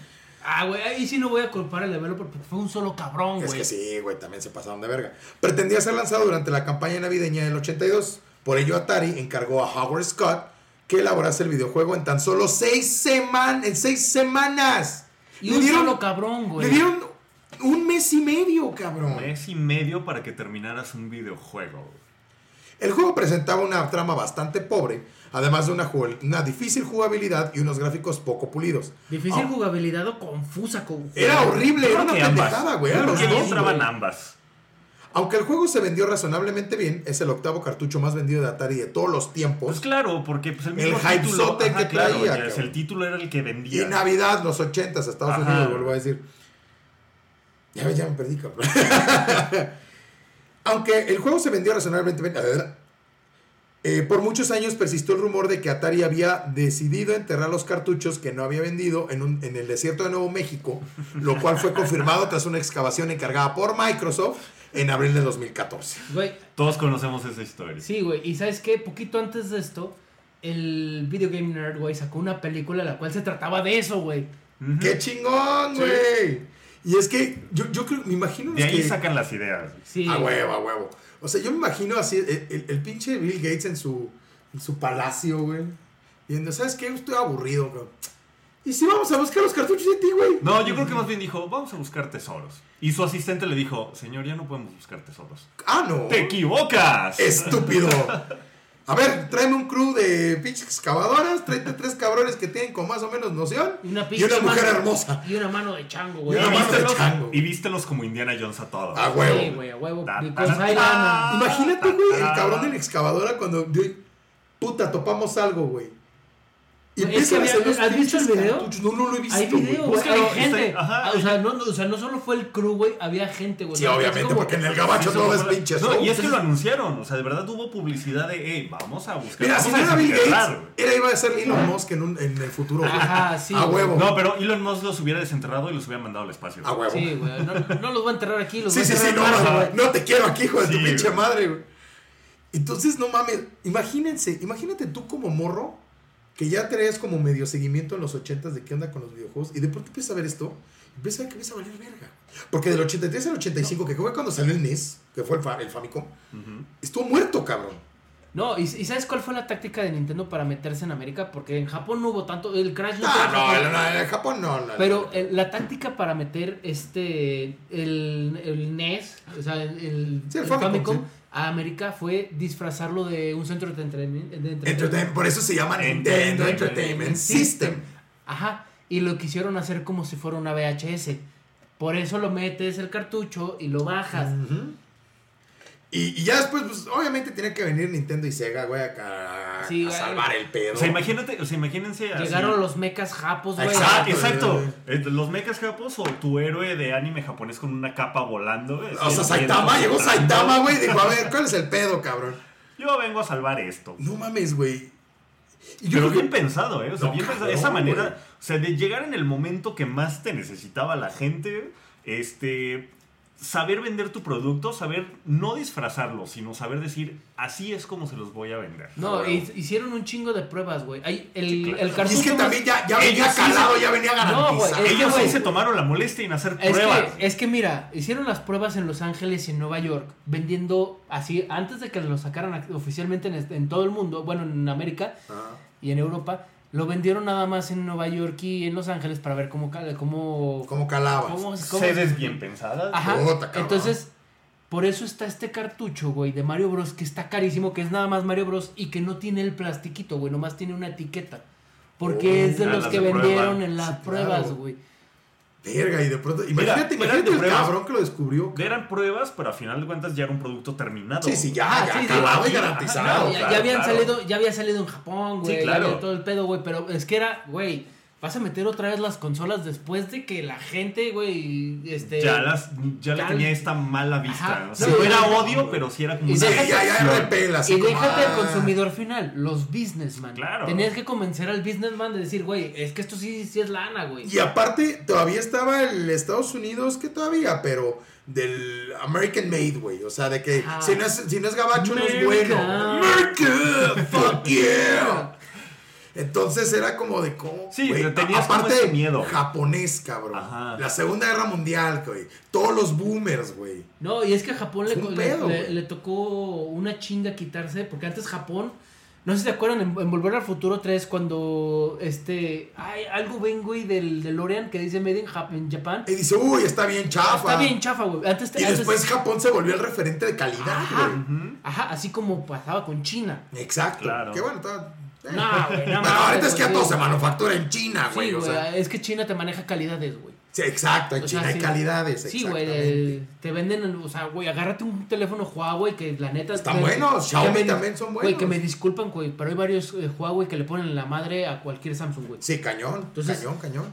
Ah, güey, ahí sí no voy a culpar al developer porque fue un solo cabrón, Es güey. que sí, güey, también se pasaron de verga. Pretendía ser lanzado durante la campaña navideña del 82. Por ello, Atari encargó a Howard Scott que elaborase el videojuego en tan solo seis, semanas en seis semanas. Y Le un dieron- solo cabrón, güey. Le dieron un mes y medio, cabrón. Mes y medio para que terminaras un videojuego. El juego presentaba una trama bastante pobre, además de una, difícil jugabilidad y unos gráficos poco pulidos. Difícil Ah, jugabilidad o confusa. Con... Era horrible, era una que pendejada, güey. Que entraban güey. ambas. Aunque el juego se vendió razonablemente bien, es el octavo cartucho más vendido de Atari de todos los tiempos. Pues claro, porque pues, el El mismo hypezote título. que ajá, claro, traía, el título era el que Y vendía. Navidad, los 80 Estados Ajá. Unidos, vuelvo a decir. Ya, ya me perdí, cabrón. Aunque el juego se vendió razonablemente bien, eh, por muchos años persistió el rumor de que Atari había decidido enterrar los cartuchos que no había vendido en, un- en el desierto de Nuevo México, lo cual fue confirmado tras una excavación encargada por Microsoft en abril de 2014. Güey, Todos conocemos esa historia. sí, güey. Y ¿sabes qué? Poquito antes de esto, el Video Game Nerd, güey, sacó una película la cual se trataba de eso, güey. ¡Qué chingón, Sí. güey! Y es que yo, yo creo, me imagino De ahí que... sacan las ideas. Sí. A huevo, a huevo. O sea, yo me imagino así, el, el- el pinche Bill Gates en su, en su palacio, güey. Viendo, ¿sabes qué? Estoy aburrido, cabrón. ¿Y si vamos a buscar los cartuchos de ti, güey? No, yo creo que más bien dijo, vamos a buscar tesoros. Y su asistente le dijo, señor, ya no podemos buscar tesoros. Ah, no. ¡Te equivocas! Estúpido. A ver, tráeme un crew de pinches excavadoras, tráete tres cabrones que tienen con más o menos noción. Y una, y una mujer mano- hermosa. Y una mano de chango, güey. Y una mano de chango. y vístelos como Indiana Jones a todos. A huevo. Sí, güey, a huevo. Ta. am- Imagínate, güey, el cabrón de la excavadora cuando. Puta, topamos algo, güey. Y Es que había- ¿has visto el video? cartuchos. No, no lo he visto. Hay video, güey. Hay gente. ajá, Ah, o, sea, no, no, o sea, no solo fue el crew, güey. Había gente, güey. Sí, No, obviamente, como- porque en el gabacho todo es pinche No, y es que lo anunciaron. O sea, de verdad hubo publicidad de, hey, vamos a buscar. Mira, si no era Bill Gates, güey". era iba a ser Elon Musk en, un, en el futuro. güey. Ajá, sí, A huevo. No, pero Elon Musk los hubiera desenterrado y los hubiera mandado al espacio. A huevo. Sí, güey. No, no los voy a enterrar aquí. Los Sí, voy a sí, sí, no, no, güey. no te quiero aquí, hijo de tu pinche madre, güey. Entonces, no mames, imagínense, imagínate tú como morro, que ya traías como medio seguimiento en los ochentas de qué onda con los videojuegos, y de pronto empiezas a ver esto, empiezas a ver que empieza a valer verga. Porque del 83 al 85, que fue cuando salió el NES, que fue el, el Famicom, estuvo muerto, cabrón. No, ¿y, y sabes cuál fue la táctica de Nintendo para meterse en América? Porque en Japón no hubo tanto. El Crash no, no, no, Japón. no, en Japón no. no, Pero no. el- la táctica para meter este el, el NES, o sea, el, el- Sí, el Famicom, Famicom, sí. a América fue disfrazarlo de un centro de entretenimiento. por eso se llama Nintendo Entertainment System. Ajá, y lo quisieron hacer como si fuera una VHS. Por eso lo metes el cartucho y lo bajas. Ujú. Y, y ya después, pues, obviamente tiene que venir Nintendo y Sega, güey, a, a- Sí, a salvar el pedo. O sea, imagínate, o sea, imagínense así. Llegaron los mechas japos, güey. Exacto. Eh, Los mechas japos o tu héroe de anime japonés con una capa volando. güey, O sea, Saitama, llegó Saitama, güey, dijo, a ver, ¿cuál es el pedo, cabrón? Yo vengo a salvar esto. No mames, güey. Y Pero bien que- pensado, ¿eh? O sea, No, bien pensado. Esa manera, güey. o sea, de llegar en el momento que más te necesitaba la gente, este, saber vender tu producto, saber no disfrazarlo, sino saber decir, así es como se los voy a vender. No, hi- hicieron un chingo de pruebas, güey. El, Sí, claro. el Y cartucho es que más- también ya, ya venía calado, se- ya venía No, güey, garantizado. que, Ellos sí güey, se tomaron la molestia en hacer Es pruebas. que, es que mira, hicieron las pruebas en Los Ángeles y en Nueva York, vendiendo así, antes de que lo sacaran ac- oficialmente en, este- en todo el mundo, bueno, en América Ah, y en Europa, lo vendieron nada más en Nueva York y en Los Ángeles para ver cómo... cal- cómo, ¿Cómo cómo- Sedes bien pensadas. Ajá, entonces, por eso está este cartucho, güey, de Mario Bros. que está carísimo, que es nada más Mario Bros. y que no tiene el plastiquito, güey, nomás tiene una etiqueta. Porque Oh, es de los que vendieron en las Sí, claro. pruebas, güey. Verga, y de pronto. Imagínate, imagínate el pruebas. cabrón que lo descubrió. Eran pruebas, pero a final de cuentas ya era un producto terminado. Sí, sí, ya, Ah, ya, sí, sí. acabado y garantizado. Ya, claro, ya habían claro. salido, ya había salido en Japón, güey. Sí, claro. todo el pedo, güey. Pero es que era, güey, vas a meter otra vez las consolas después de que la gente, güey, este... Ya, las, ya le ya- tenía esta mala vista. Ajá. O sea, Sí, no era odio, pero sí era como Y déjate- ya, ya decepción. repela, así Y como, déjate el ah. consumidor final, los businessman. Claro. Tenías que convencer al businessman de decir, güey, es que esto sí, sí es lana, güey. Y aparte, todavía estaba el Estados Unidos, que todavía, pero del American Made, güey. O sea, de que si, no es, si no es gabacho, no es bueno. America, fuck yeah. Entonces era como de cómo. Sí, güey, pero tenías como aparte, ese miedo. japonés, cabrón. Ajá. La Segunda Guerra Mundial, güey. Todos los boomers, güey. No, y es que a Japón le, pedo, tocó una chinga quitarse, porque antes Japón, no sé si se acuerdan, en, en Volver al Futuro 3, cuando este, hay algo ven, güey, del DeLorean que dice Made in, Jap- in Japan. Y dice, uy, está bien chafa. Está bien chafa, güey. Antes, Y antes- después Japón se volvió el referente de calidad, Ajá. güey. Ajá, así como pasaba con China. Exacto. Claro. Que bueno, eh. No, güey, no Bueno, ahorita es que güey. todo se manufactura en China, güey. Sí, o güey, sea, es que China te maneja calidades, güey. sí, exacto, en O China hay sí. calidades. Sí, güey, exactamente. te venden, o sea, güey, agárrate un teléfono Huawei que la neta... Están me- buenos, que Xiaomi me- también son Güey, que buenos. me disculpan, güey, pero hay varios eh, Huawei que le ponen la madre a cualquier Samsung, güey. Sí, cañón, Entonces- cañón, cañón.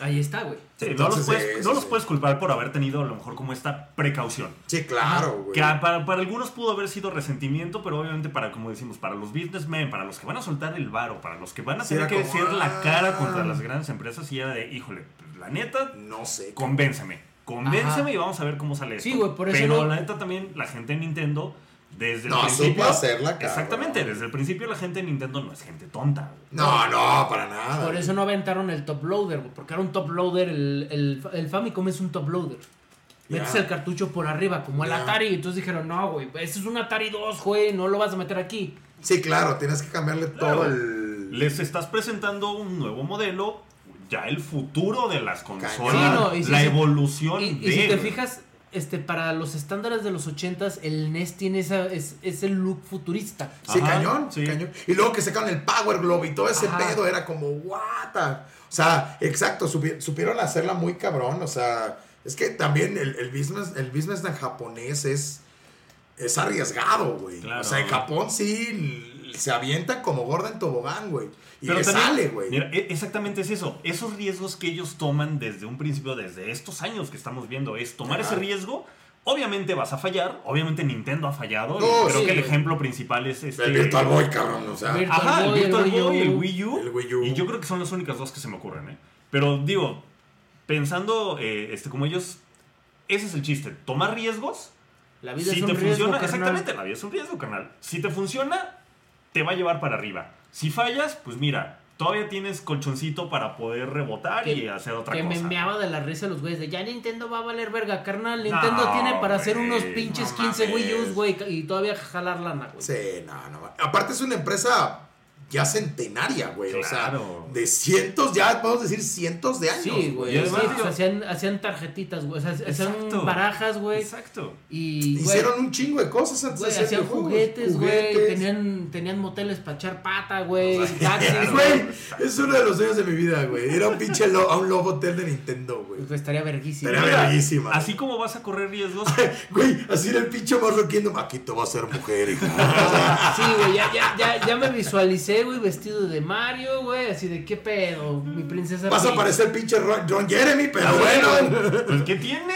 Ahí está, güey. Sí, no los, puedes, sí, no sí, los puedes culpar por haber tenido a lo mejor como esta precaución. Sí, claro, güey. Que a- para, para algunos pudo haber sido resentimiento, pero obviamente para, como decimos, para los businessmen, para los que van a soltar el varo, para los que van a Sí, tener que como, ser la cara ah. contra las grandes empresas, y era de, híjole, pues, la neta, No sé. convénceme. Convénceme Ajá. y vamos a ver cómo sale esto. Sí, güey, por eso Pero no- la neta también, la gente de Nintendo, desde el No, principio... supo hacerla, cabrón. Exactamente, desde el principio la gente de Nintendo no es gente tonta. güey. No, no, para nada. Por eso no aventaron el top loader, güey, porque era un top loader, el, el, el Famicom es un top loader. Metes el cartucho por arriba, como el. Atari, y entonces dijeron, no, güey, ese es un Atari 2, güey, no lo vas a meter aquí. Sí, claro, tienes que cambiarle todo el. Les estás presentando un nuevo modelo, ya el futuro de las consolas. Sí, no, y si la se- evolución Y, y de... si te fijas, este, para los estándares de los 80s, el NES tiene esa, es, ese look futurista. Sí, Ajá, cañón, sí. cañón. Y luego que sacaron el Power Glove y todo ese Ajá. pedo era como, what? O sea, exacto, supi- supieron hacerla muy cabrón. O sea, es que también el, el business, el business en japonés es, es arriesgado, güey. Claro. O sea, en Japón sí se avienta como gorda en tobogán, güey. Y Pero también, sale, güey. Mira, e- exactamente es eso. Esos riesgos que ellos toman desde un principio, desde estos años que estamos viendo, es tomar Ajá. ese riesgo. Obviamente vas a fallar. Obviamente Nintendo ha fallado. No, creo sí, que el güey. ejemplo principal es este. El Virtual Boy, cabrón, o sea. Virtual Ajá, el Boy, el Virtual Boy, el Wii U. El Wii U. Y yo creo que son las únicas dos que se me ocurren, ¿eh? Pero digo, pensando eh, este, como ellos, ese es el chiste. Tomar riesgos. La vida Si es un te riesgo, funciona, carnal. exactamente, la vida es un riesgo, carnal. Si te funciona, te va a llevar para arriba. Si fallas, pues mira, todavía tienes colchoncito para poder rebotar y Que- hacer otra que cosa. me meaba de la risa los güeyes de ya Nintendo va a valer verga, carnal. Nintendo No, tiene para hacer unos pinches no 15 mames. Wii U's, güey, y todavía jalar lana, güey. Sí, no, no. Aparte es una empresa ya centenaria, güey. O Claro. sea, de cientos, ya podemos decir cientos de años. Sí, güey. Y además, sí, hacían, hacían tarjetitas, güey. O sea, hacían Exacto. barajas, güey. Exacto. Y, güey, Hicieron un chingo de cosas antes güey, de hacer hacían videojuegos. juguetes, güey. Juguetes. Tenían, tenían moteles para echar pata, güey. Taxis, Güey, güey. es uno de los sueños de mi vida, güey. Ir a un pinche lo- a un Love Hotel de Nintendo, güey. Pues estaría verguísima. Estaría verguísima. Así como vas a correr riesgos, Güey, así era el pinche morro Kingdom. Aquí te va a ser mujer, hija. Sí, güey, ya, ya, ya, ya me visualicé, güey, vestido de Mario, güey, así de qué pedo, mi princesa. Vas a parecer pinche Ron, Jeremy, pero Ah, bueno. pues ¿qué tiene?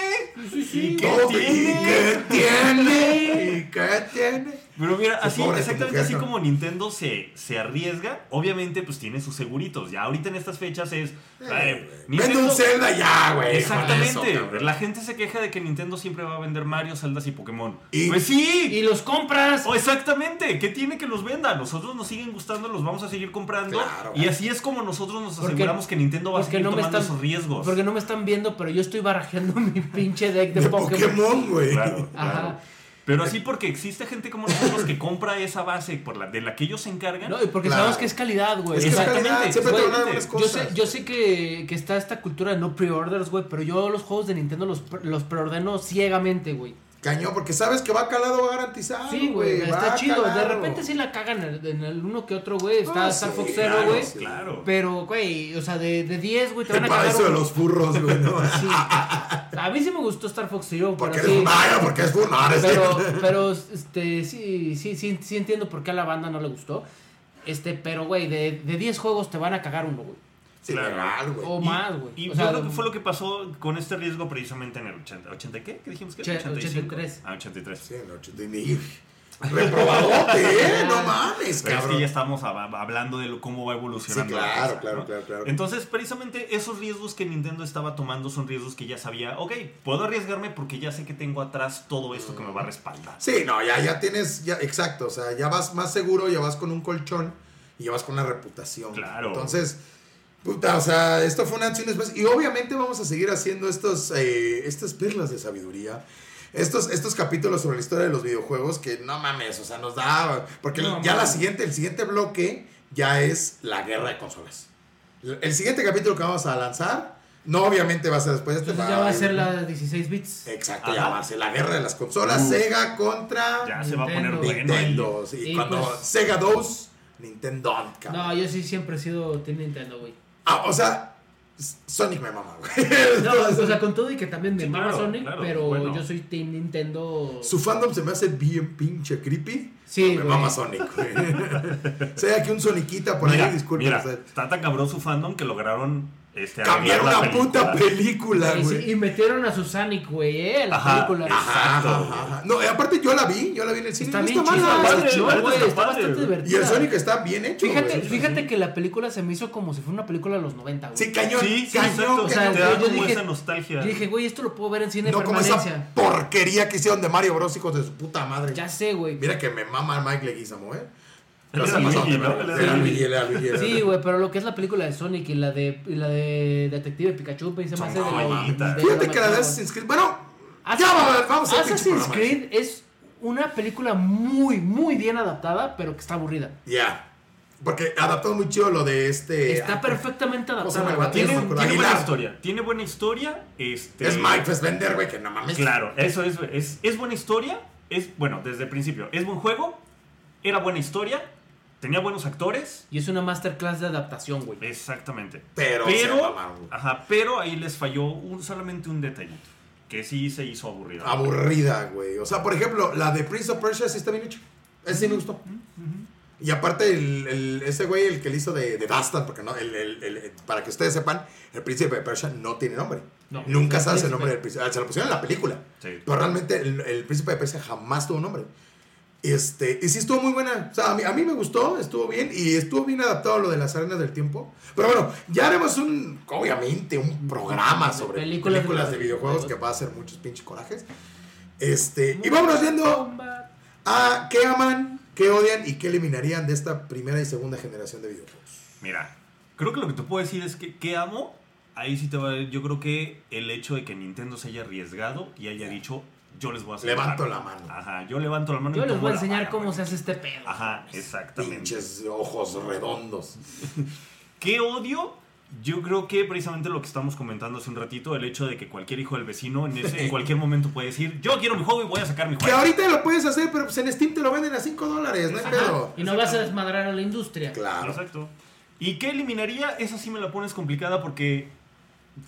Sí, sí. ¿Y qué No, ¿Y tiene? qué tiene? ¿Y qué tiene? Pero mira, así, pobre exactamente mujer, así ¿no? como Nintendo se, se arriesga, obviamente pues tiene sus seguritos. Ya ahorita en estas fechas es... eh, Vende un Zelda ya, güey. Exactamente. eso, la gente se queja de que Nintendo siempre va a vender Mario, Zeldas y Pokémon. Y- pues sí. Y los compras. Oh, exactamente, ¿qué tiene que los venda? Nosotros nos siguen gustando, los vamos a seguir comprando. Claro. y así es como nosotros nos Porque- aseguramos que Nintendo va a seguir no tomando están- esos riesgos. Porque no me están viendo, pero yo estoy barajeando mi pinche deck de, De Pokémon. Pokémon, güey. Claro, Ajá. Pero así porque existe gente como nosotros que compra esa base por la, de la que ellos se encargan. No, y porque Claro. sabemos que es calidad, güey. Es que O sea, es calidad, exactamente, siempre te van a dar güey, buenas Yo sé, yo sé que, que está esta cultura de no pre-orders, güey, pero yo los juegos de Nintendo los, los preordeno ciegamente, güey. Cañón, porque sabes que va calado, va garantizado. Sí, güey, está chido. De calado. repente sí la cagan en el, en el uno que otro, güey. Está Ah, Star sí, Fox Zero, claro, güey. claro. Pero, güey, o sea, de, de 10, güey, te van a cagar. paraíso de los furros, güey, ¿no? Sí. A mí sí me gustó Star Fox Zero, Porque pero eres sí. un mayo, porque es furro. Pero, pero, este, sí, sí, sí, sí entiendo por qué a la banda no le gustó. Este, pero, güey, de, de 10 juegos te van a cagar uno, güey. Sí, Claro. legal, güey. O Y- más, güey. Y O yo creo que fue lo que pasó con este riesgo precisamente en el 80. ¿80 qué? ¿Qué dijimos que era? Oche- 83. Ah, 83. Sí, en el 80 y- Reprobadote, ¿eh? No mames, Pero es cabrón. que ya estamos hab- hablando de lo- cómo va Sí, evolucionando. la claro, cosa, claro, ¿no? claro, claro. Entonces, precisamente esos riesgos que Nintendo estaba tomando son riesgos que ya sabía, ok, puedo arriesgarme porque ya sé que tengo atrás todo esto que me va a respaldar. Sí, no, ya, ya tienes, ya, exacto, o sea, ya vas más seguro, ya vas con un colchón y ya vas con una reputación. Claro. Entonces, puta, o sea, esto fue una acción después. Y obviamente vamos a seguir haciendo estos, eh, estas perlas de sabiduría. Estos, estos capítulos sobre la historia de los videojuegos que no mames, o sea, nos da. Porque No ya la siguiente, el siguiente bloque ya es la guerra de consolas. El siguiente capítulo que vamos a lanzar, no obviamente va a ser después de este. Entonces ya va a ser la 16 bits. Exacto, Ajá. ya va a ser la guerra de las consolas. Uh. Sega contra Ya se va a poner Nintendo. bueno. ahí. Nintendo. sí, Y cuando pues- Sega 2, Nintendo. cabrón. No, yo sí siempre he sido Team Nintendo, güey. Ah, o sea, Sonic me mama, güey. No, o sea, con todo y que también me Sí, mama claro, Sonic, claro, pero bueno. yo soy Team Nintendo. Su fandom se me hace bien pinche creepy. Sí, me güey. mama Sonic, güey. Sea que un Soniquita por Mira, ahí, disculpen. mira, o sea, está tan cabrón su fandom que lograron este, cambiar arreglar una la puta película, güey. sí, y metieron a su Sonic, güey, eh, en la Ajá, película. Ajá, Exacto, ajá. No, y aparte yo la vi, yo la vi en el cine. Está no bien está mala, está güey, está bastante güey. divertida. Y el Sonic está bien hecho, Fíjate, güey. fíjate que la película se me hizo como si fuera una película de los 90, güey. Sí, cañón, Sí, sí, cañón, exacto. o sea, cañón. te da yo como dije- esa nostalgia. Yo dije, güey, esto lo puedo ver en cine No como esa permanencia. porquería que hicieron de Mario Bros. hijos de su puta madre. Ya sé, güey. Mira que me mama Mike Leguizamo, ¿eh? Sí, güey, pero lo que es la película de Sonic y la de, y la de Detective Pikachu, se me Son hace de joyitas. de Fíjate lo que la de Assassin's Creed. Bueno, ya va, vamos a pinche Assassin's. Creed es una película muy, muy bien adaptada, pero que está aburrida. Ya. Porque adaptó muy chido lo de este. Está perfectamente ¿Cómo se llama adaptada. el vato? güey. Tiene, tiene buena Aguilar. historia. Tiene buena historia. Este, Es Mike Fassbender, güey, que no mames. Claro, eso es, es, es buena historia. Es, bueno, desde el principio. Es buen juego. Era buena historia. Tenía buenos actores. Y es una masterclass de adaptación, güey. Exactamente. Pero, se pero, ajá, pero ahí les falló un, solamente un detallito. Que sí se hizo aburrido. Aburrida, güey. O sea, por ejemplo, la de Prince of Persia sí está bien hecha. Ese sí me gustó. Y aparte, el, el- ese güey, el que le hizo de, de Dastan, porque no, el, el- el- para que ustedes sepan, el príncipe de Persia no tiene nombre. No. Nunca sabes el nombre del príncipe. Ah, Se lo pusieron en la película. Sí. Pero realmente el, el príncipe de Persia jamás tuvo nombre. Este, y sí estuvo muy buena. O sea, a mí, a mí me gustó, estuvo bien. Y estuvo bien adaptado a lo de las arenas del tiempo. Pero bueno, ya haremos un, obviamente, un programa sobre Películas películas, de de videojuegos que va a hacer muchos pinches corajes. Este, y vámonos viendo a qué aman, qué odian y qué eliminarían de esta primera y segunda generación de videojuegos. Mira, creo que lo que te puedo decir es que, que amo. Ahí sí te va Yo creo que el hecho de que Nintendo se haya arriesgado y haya dicho, yo les voy a hacer. Levanto paro". la mano. Ajá, yo levanto la mano Yo y les voy a la enseñar cómo güey. se hace este pedo. Ajá, exactamente. Pinches ojos redondos. ¿Qué odio? Yo creo que precisamente lo que estamos comentando hace un ratito, el hecho de que cualquier hijo del vecino en, ese- en cualquier momento puede decir, yo quiero mi juego y voy a sacar mi Que juego. ahorita lo puedes hacer, pero pues en Steam te lo venden a 5 dólares, no hay pedo. Y no vas a desmadrar a la industria. Claro. Exacto. ¿Y qué eliminaría? Esa sí me la pones complicada porque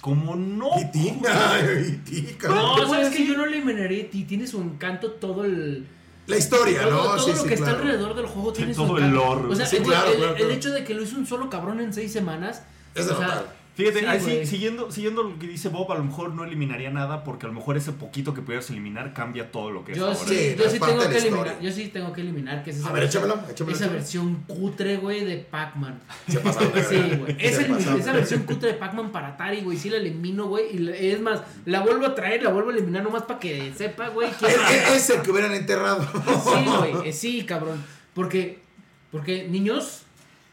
como no... ¿Y ti? Ay, y ti, cabrón. No, sabes que yo no le eliminaré a ti. Tiene su encanto todo el. La historia, Todo, ¿no? todo sí, lo sí, que está claro. alrededor del juego tiene su Todo el encanto. lore. O sea, Sí, el, claro, el- claro, el claro. hecho de que lo hizo un solo cabrón en seis semanas. Es de o sea. Fíjate, Sí, siguiendo, siguiendo lo que dice Bob, a lo mejor no eliminaría nada porque a lo mejor ese poquito que pudieras eliminar cambia todo lo que es Yo ahora. sí, yo sí tengo que la eliminar. historia. Yo sí tengo que eliminar que es esa A ver, versión- échamelo, échamelo, Esa échamelo. versión cutre, güey, de Pac-Man. Se pasaron de Sí, güey. Esa, versión cutre de Pac-Man para Atari, güey, sí la elimino, güey. Y la- es más, la vuelvo a traer, la vuelvo a eliminar nomás para que sepa, güey. es- es el que hubieran enterrado. Sí, güey, eh, sí, cabrón. Porque, porque, niños,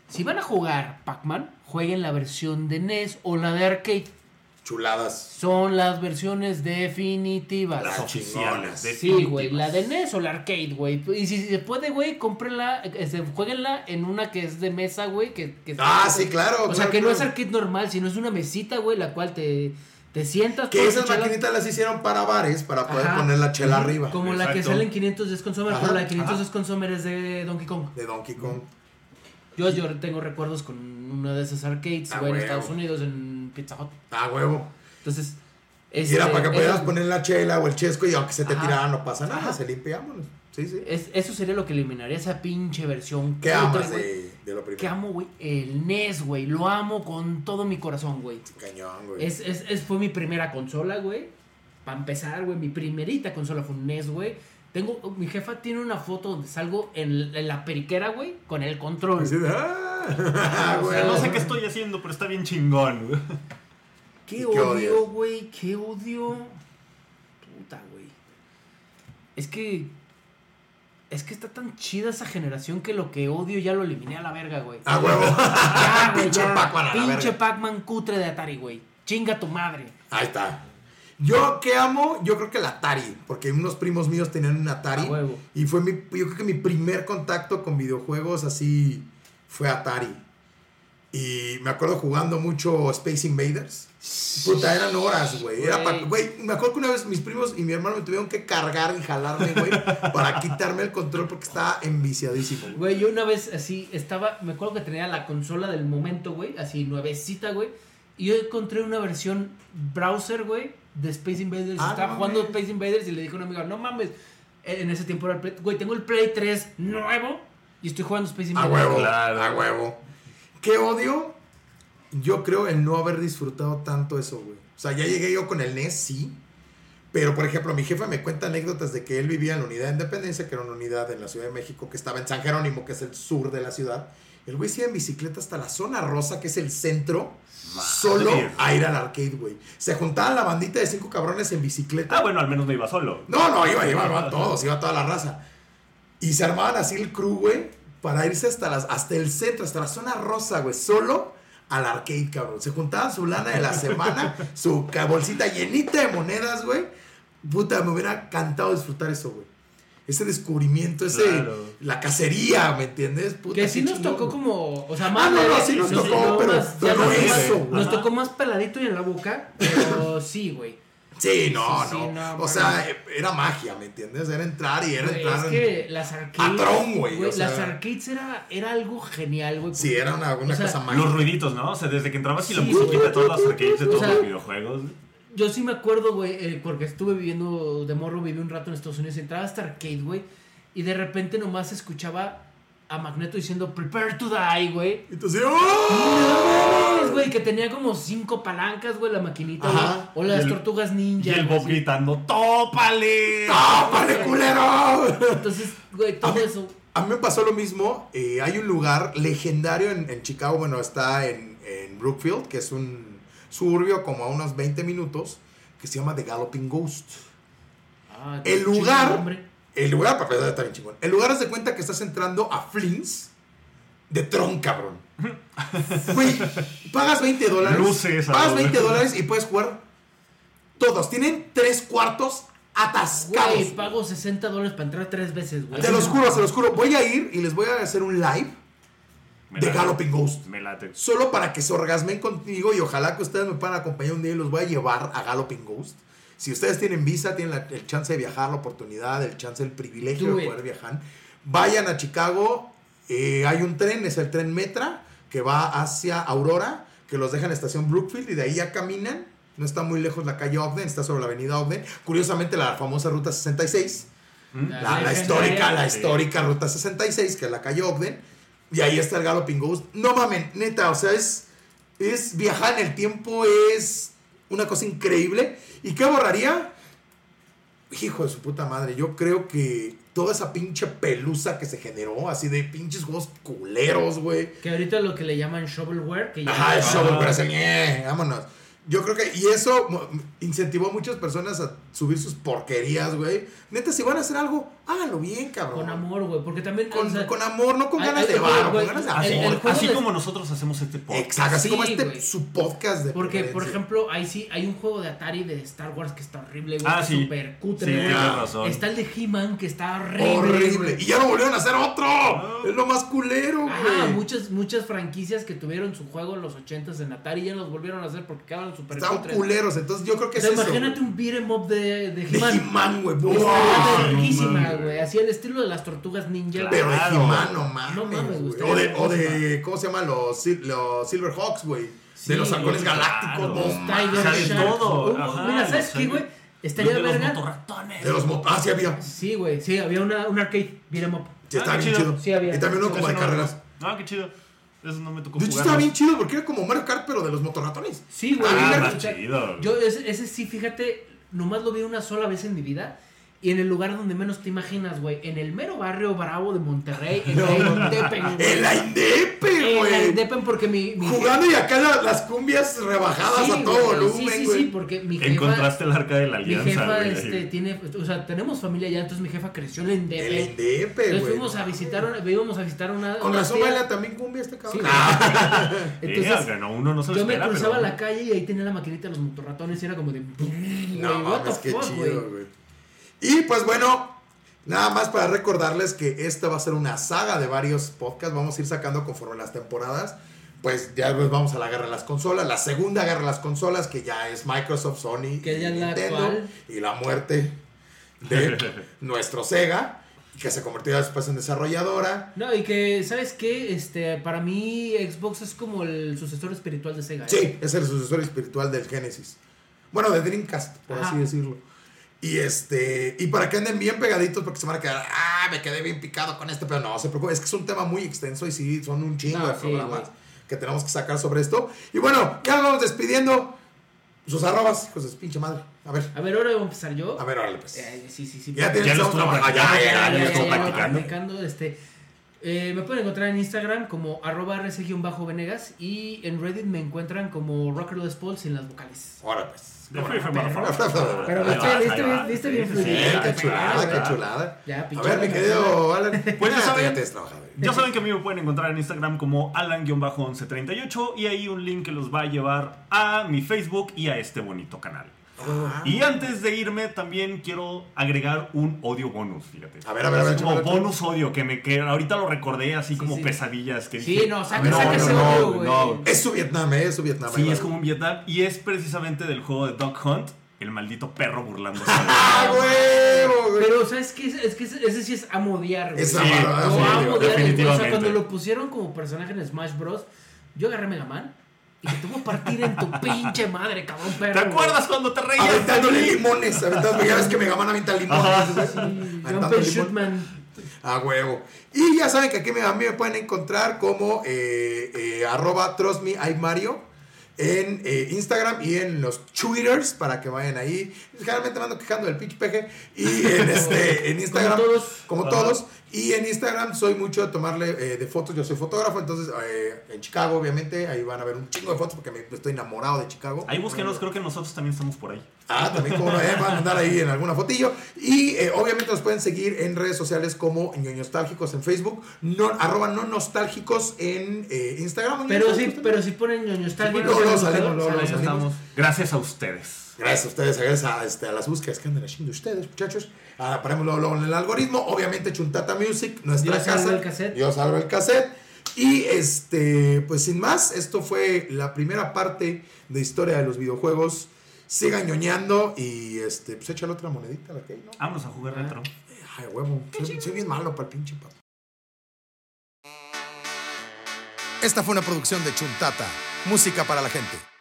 si van a jugar Pac-Man, jueguen la versión de NES o la de arcade. Chuladas. Son las versiones definitivas. Las oficiales. Sí, güey, la de NES o la arcade, güey. Y si se puede, güey, cómprenla, este, jueguenla en una que es de mesa, güey. Que, que Ah, sí, claro. O sea, claro, que no es arcade normal, sino es una mesita, güey, la cual te, te sientas. Que esas maquinitas las hicieron para bares, para poder Ajá. poner la chela arriba. Como la que sale en 500 Days Consumer, Ajá, pero la de 500 ajá. Days Consumer es de Donkey Kong. De Donkey Kong. Yo, yo tengo recuerdos con una de esas arcades, Ah, güey, en. Estados Unidos, en Pizza Hut. Ah, huevo. Entonces, Y era para que pudieras poner la chela o el chesco y aunque se te Ajá. tirara no pasa nada, Ajá. se limpia, vámonos. Sí, sí. es- eso sería lo que eliminaría esa pinche versión. ¿Qué amas de, De lo primero. que amo, güey, el NES, güey. Lo amo con todo mi corazón, güey. Cañón, güey. Es, es, es- fue mi primera consola, güey. Para empezar, güey, mi primerita consola fue un NES, güey. Tengo, mi jefa tiene una foto donde salgo en, en la periquera, güey, con el control. Así de, ¡ah! O sea, güey. no sé qué estoy haciendo, pero está bien chingón. güey. Qué ¿Y qué odio, odias? güey, qué odio. Puta, güey. Es que. Es que está tan chida esa generación que lo que odio ya lo eliminé a la verga, güey. ¡A huevo! Ya, güey, Pinche. Pac-Man Pinche. Pac-Man cutre de Atari, güey. Chinga tu madre. Ahí está. Yo que amo, yo creo que el Atari, porque unos primos míos tenían un Atari. Y fue mi, yo creo que mi primer contacto con videojuegos así fue Atari. Y me acuerdo jugando mucho Space Invaders. Puta, eran horas, güey. Era Güey. Me acuerdo que una vez mis primos y mi hermano me tuvieron que cargar y jalarme, güey, para quitarme el control porque estaba enviciadísimo. Güey, yo una vez así estaba, me acuerdo que tenía la consola del momento, güey, así nuevecita, güey. Y yo encontré una versión browser, güey, de Space Invaders. Ah, estaba no jugando mames. Space Invaders y le dije a un amigo, no mames. En ese tiempo era el Play, güey, tengo el Play 3 nuevo y estoy jugando Space A Invaders. huevo, Claro. a huevo. ¿Qué odio? Yo creo el no haber disfrutado tanto eso, güey. O sea, ya llegué yo con el NES, sí. Pero, por ejemplo, mi jefe me cuenta anécdotas de que él vivía en la unidad de Independencia, que era una unidad en la Ciudad de México, que estaba en San Jerónimo, que es el sur de la ciudad. El güey se iba en bicicleta hasta la zona rosa, que es el centro, solo a ir al arcade, güey. Se juntaban la bandita de cinco cabrones en bicicleta. Ah, bueno, al menos no iba solo. No, no, iba, iba, iban todos, iba toda la raza. Y se armaban así el crew, güey, para irse hasta, las, hasta el centro, hasta la zona rosa, güey, solo al arcade, cabrón. Se juntaban su lana de la semana, su bolsita llenita de monedas, güey. Puta, me hubiera encantado disfrutar eso, güey. Ese descubrimiento, ese, Claro. la cacería, ¿me entiendes? Puta, Que sí nos tocó como, o sea, Ah, más no, no, leve, sí nos sí, tocó, no, pero- más- pero ya no nos- eso. Nos tocó más peladito y en la boca, pero sí, güey. Sí, no, Sí, sí, no. no, o sea, era magia, ¿me entiendes? Era entrar y era Güey, entrar. es en- que las arcades. Patrón, güey, o sea. las arcades era, era algo genial, güey. Sí, era una, una O sea, cosa mágica. Los ruiditos, ¿no? O sea, desde que entrabas y la musiquita todas las arcades de O todos sea, los videojuegos. Yo sí me acuerdo, güey, eh, porque estuve viviendo de morro, viví un rato en Estados Unidos, entraba hasta arcade, güey, y de repente nomás escuchaba a Magneto diciendo Prepare to die, güey. Y No ¡oh! mames, güey, que tenía como cinco palancas, güey, la maquinita, Ajá. güey. O las Y el- tortugas Y ninja. el güey, Bob gritando, ¡Tópale! ¡Tópale, culero! Entonces, güey, todo A mí- eso. A mí me pasó lo mismo. eh, hay un lugar legendario en, en Chicago, bueno, está en, en Brookfield, que es un suburbio como a unos 20 minutos, que se llama The Galloping Ghost. Ah, El lugar-. El lugar, para empezar, está bien chingón. El lugar de cuenta que estás entrando a Flins de Tron, cabrón. Güey, pagas 20 dólares. Luces, Pagas algo, 20 güey. dólares y puedes jugar todos. Tienen tres cuartos atascados. Güey, pago 60 dólares para entrar tres veces, güey. Te los juro, se los juro. Voy a ir y les voy a hacer un live Me de. Galloping Ghost. Me late. Solo para que se orgasmen conmigo y ojalá que ustedes me puedan acompañar un día y los voy a llevar a Galloping Ghost. Si ustedes tienen visa, tienen la- el chance de viajar, la oportunidad, el chance, el privilegio Do de it. poder viajar, vayan a Chicago. eh, hay un tren, es el tren Metra, que va hacia Aurora, que los deja en la estación Brookfield y de ahí ya caminan. No está muy lejos la calle Ogden, está sobre la avenida Ogden. Curiosamente, la famosa ruta 66. ¿Mm? La, la histórica, la histórica ruta 66, que es la calle Ogden. Y ahí está el Galloping Ghost. No mamen, neta, o sea, es, es viajar en el tiempo, es una cosa increíble. ¿Y qué borraría? Hijo de su puta madre, yo creo que toda esa pinche pelusa que se generó, así de pinches juegos culeros, güey. Que ahorita lo que le llaman shovelware, que ya Ajá, el shovel, pero ese, ñe, vámonos. Yo creo que, y eso incentivó a muchas personas a subir sus porquerías, güey. Neta, si van a hacer algo, háganlo bien, cabrón. con amor, güey, porque también Con, o sea, con amor, no con hay- ganas hay- de güey, con ganas de el- amor. el así de- como nosotros hacemos este podcast. Exacto, así Sí, como este, su podcast de Porque, por ejemplo, ahí sí hay un juego de Atari de Star Wars que está horrible, güey. Ah, sí. Super Sí, cutre, güey. tienes razón. Está el de He-Man que está horrible. Horrible. Y ya lo volvieron a hacer otro. Es lo más culero, güey. Ajá, muchas, muchas franquicias que tuvieron su juego en los 80s en Atari ya los volvieron a hacer porque quedaban super Estaban cutres. culeros, entonces yo creo que O sea, es eso. imagínate güey. un beat 'em up de, de He-Man. Güey. ¡Buah! verguísima, mames. güey. Así el estilo de las tortugas ninja. Pero de Claro. He-Man, no mames. No mames, güey. o, de, o de, ¿cómo se llama? Los, los Silverhawks, güey. Sí, de los halcones claro. galácticos, no Los mames. O sea, de todo, Uh, ajá, Mira, ¿sabes los- qué, güey? Estaría Los de los verga. motorratones. De los mot- Ah, sí había. Sí, güey. Sí, había una, un arcade beat 'em up. Sí, Ah, estaba bien chido. chido. Sí había. Y también uno como de Eso carreras. Ah, qué chido. Eso no me tocó De hecho, jugar. estaba bien chido porque era como Mario Kart, pero de los motorratones. Sí, güey. Ah, sea, chido. Yo ese, ese sí, fíjate, nomás lo vi una sola vez en mi vida. Y en el lugar donde menos te imaginas, güey. En el mero barrio bravo de Monterrey. En la Indepen, güey. En la Indepe, En la güey. Indepen porque mi... mi Jugando y acá la- las cumbias rebajadas Sí, a todo güey, volumen, Sí, sí, güey. sí, porque mi jefa... Encontraste el arca de la Mi alianza, jefa güey. este, tiene... O sea, tenemos familia allá, entonces mi jefa creció en la En la Indepen. Indepe, Entonces güey. fuimos a visitar una... Íbamos a visitar una... Con una razón tía. baila también cumbia este cabrón. Sí, Ah, Sí, Entonces... aunque no, uno no se Yo me espera, cruzaba pero- la calle y ahí tenía la maquinita de los motorratones y era como de... no güey, what the fuck, güey. Y pues bueno, nada más para recordarles que esta va a ser una saga de varios podcasts. Vamos a ir sacando conforme las temporadas. Pues ya después vamos a la guerra de las consolas. La segunda guerra de las consolas, que ya es Microsoft, Sony Que y ya la Nintendo. Y la muerte de nuestro Sega, que se convirtió después en desarrolladora. No, y que, ¿sabes qué? Este, para mí Xbox es como el sucesor espiritual de Sega. ¿eh? Sí, es el sucesor espiritual del Genesis. Bueno, de Dreamcast, por Ajá. así decirlo. Y este, y para que anden bien pegaditos, porque se van a quedar, ah, me quedé bien picado con este, pero no se preocupen, es que es un tema muy extenso y sí, son un chingo No, de sí, programas que tenemos que sacar sobre esto. Y bueno, ya nos vamos despidiendo. Sus arrobas, hijos de su pinche madre. A ver, A ver, ahora voy a empezar yo. a ver, órale, pues. Eh, sí, sí, sí. Ya lo estuvo ah, practicando, ya, ya, ya, ya, ya ya, estuvo ya, ya, practicando. Eh, me pueden encontrar en Instagram como arroba rc-venegas y en Reddit me encuentran como Rockerless Paul sin las vocales. Ahora, pues. Fue Perro. motherfucker. Pero Ahí viste, ahí bien fluido. qué chulada, qué chulada. Ya, A ver, mi querido Alan. Pues ya Ah, saben. ya saben que a mí me pueden encontrar en Instagram como Alan-1138 y hay un link que los va a llevar a mi Facebook y a este bonito canal. Ah. Y antes de irme, también quiero agregar un odio bonus, fíjate. A ver, a ver, a ver, como bonus odio, que, me, que ahorita lo recordé así Sí, como sí. pesadillas. Que Sí, dije, no, saca, no, ese no, odio, no, güey. no. Es su Vietnam, eh, es su Vietnam. Sí, es como un Vietnam y es precisamente del juego de Dog Hunt, el maldito perro burlándose. ¡Ah, güey! Pero, ¿sabes qué? Es que ese sí es amo odiar, güey. Es Sí, amar, sí, Lo amar, amo odiar. O sea, definitivamente. cuando lo pusieron como personaje en Smash Bros., yo agarré Mega Man y te voy a partir en tu pinche madre, cabrón perro. ¿Te güey. acuerdas cuando te reías? Aventándole limones, aventándole, ya ves que Megaman avienta limones. Ajá. Sí. A huevo. Y ya saben que aquí me, a mí me pueden encontrar como eh, eh, arroba trust me, I Mario en eh, Instagram y en los Twitters para que vayan ahí. Generalmente me ando quejando del pinche peje. Y en, este, en Instagram, todos. como todos. Y en Instagram soy mucho de tomarle eh, de fotos. Yo soy fotógrafo, entonces eh, en Chicago, obviamente, ahí van a ver un chingo de fotos porque me, estoy enamorado de Chicago. Ahí búsquenos, creo que nosotros también estamos por ahí. Ah, también como no, eh, van a andar ahí en alguna fotillo. Y eh, obviamente nos pueden seguir en redes sociales como ñoñostálgicos en Facebook, no, arroba no nostálgicos en eh, Instagram. Pero sí, ¿Ñoñostálgicos pero si ponen ñoño nostálgico. Luego, luego ¿sí? salimos, luego, luego Ahí salimos. estamos. Gracias a ustedes. Gracias a ustedes, gracias a, este, a las búsquedas que andan haciendo ustedes, muchachos. Ah, paremos luego, luego en el algoritmo. Obviamente Chuntata Music, nuestra Yo casa. salvo el cassette. Yo salvo el cassette. Y este, pues sin más, esto fue la primera parte de historia de los videojuegos. Sigan ñoñando y este, pues échale otra monedita a la que hay, ¿no? Vámonos a jugar retro. Ay, huevo. Soy, soy bien malo para el pinche papo. Esta fue una producción de Chuntata, música para la gente.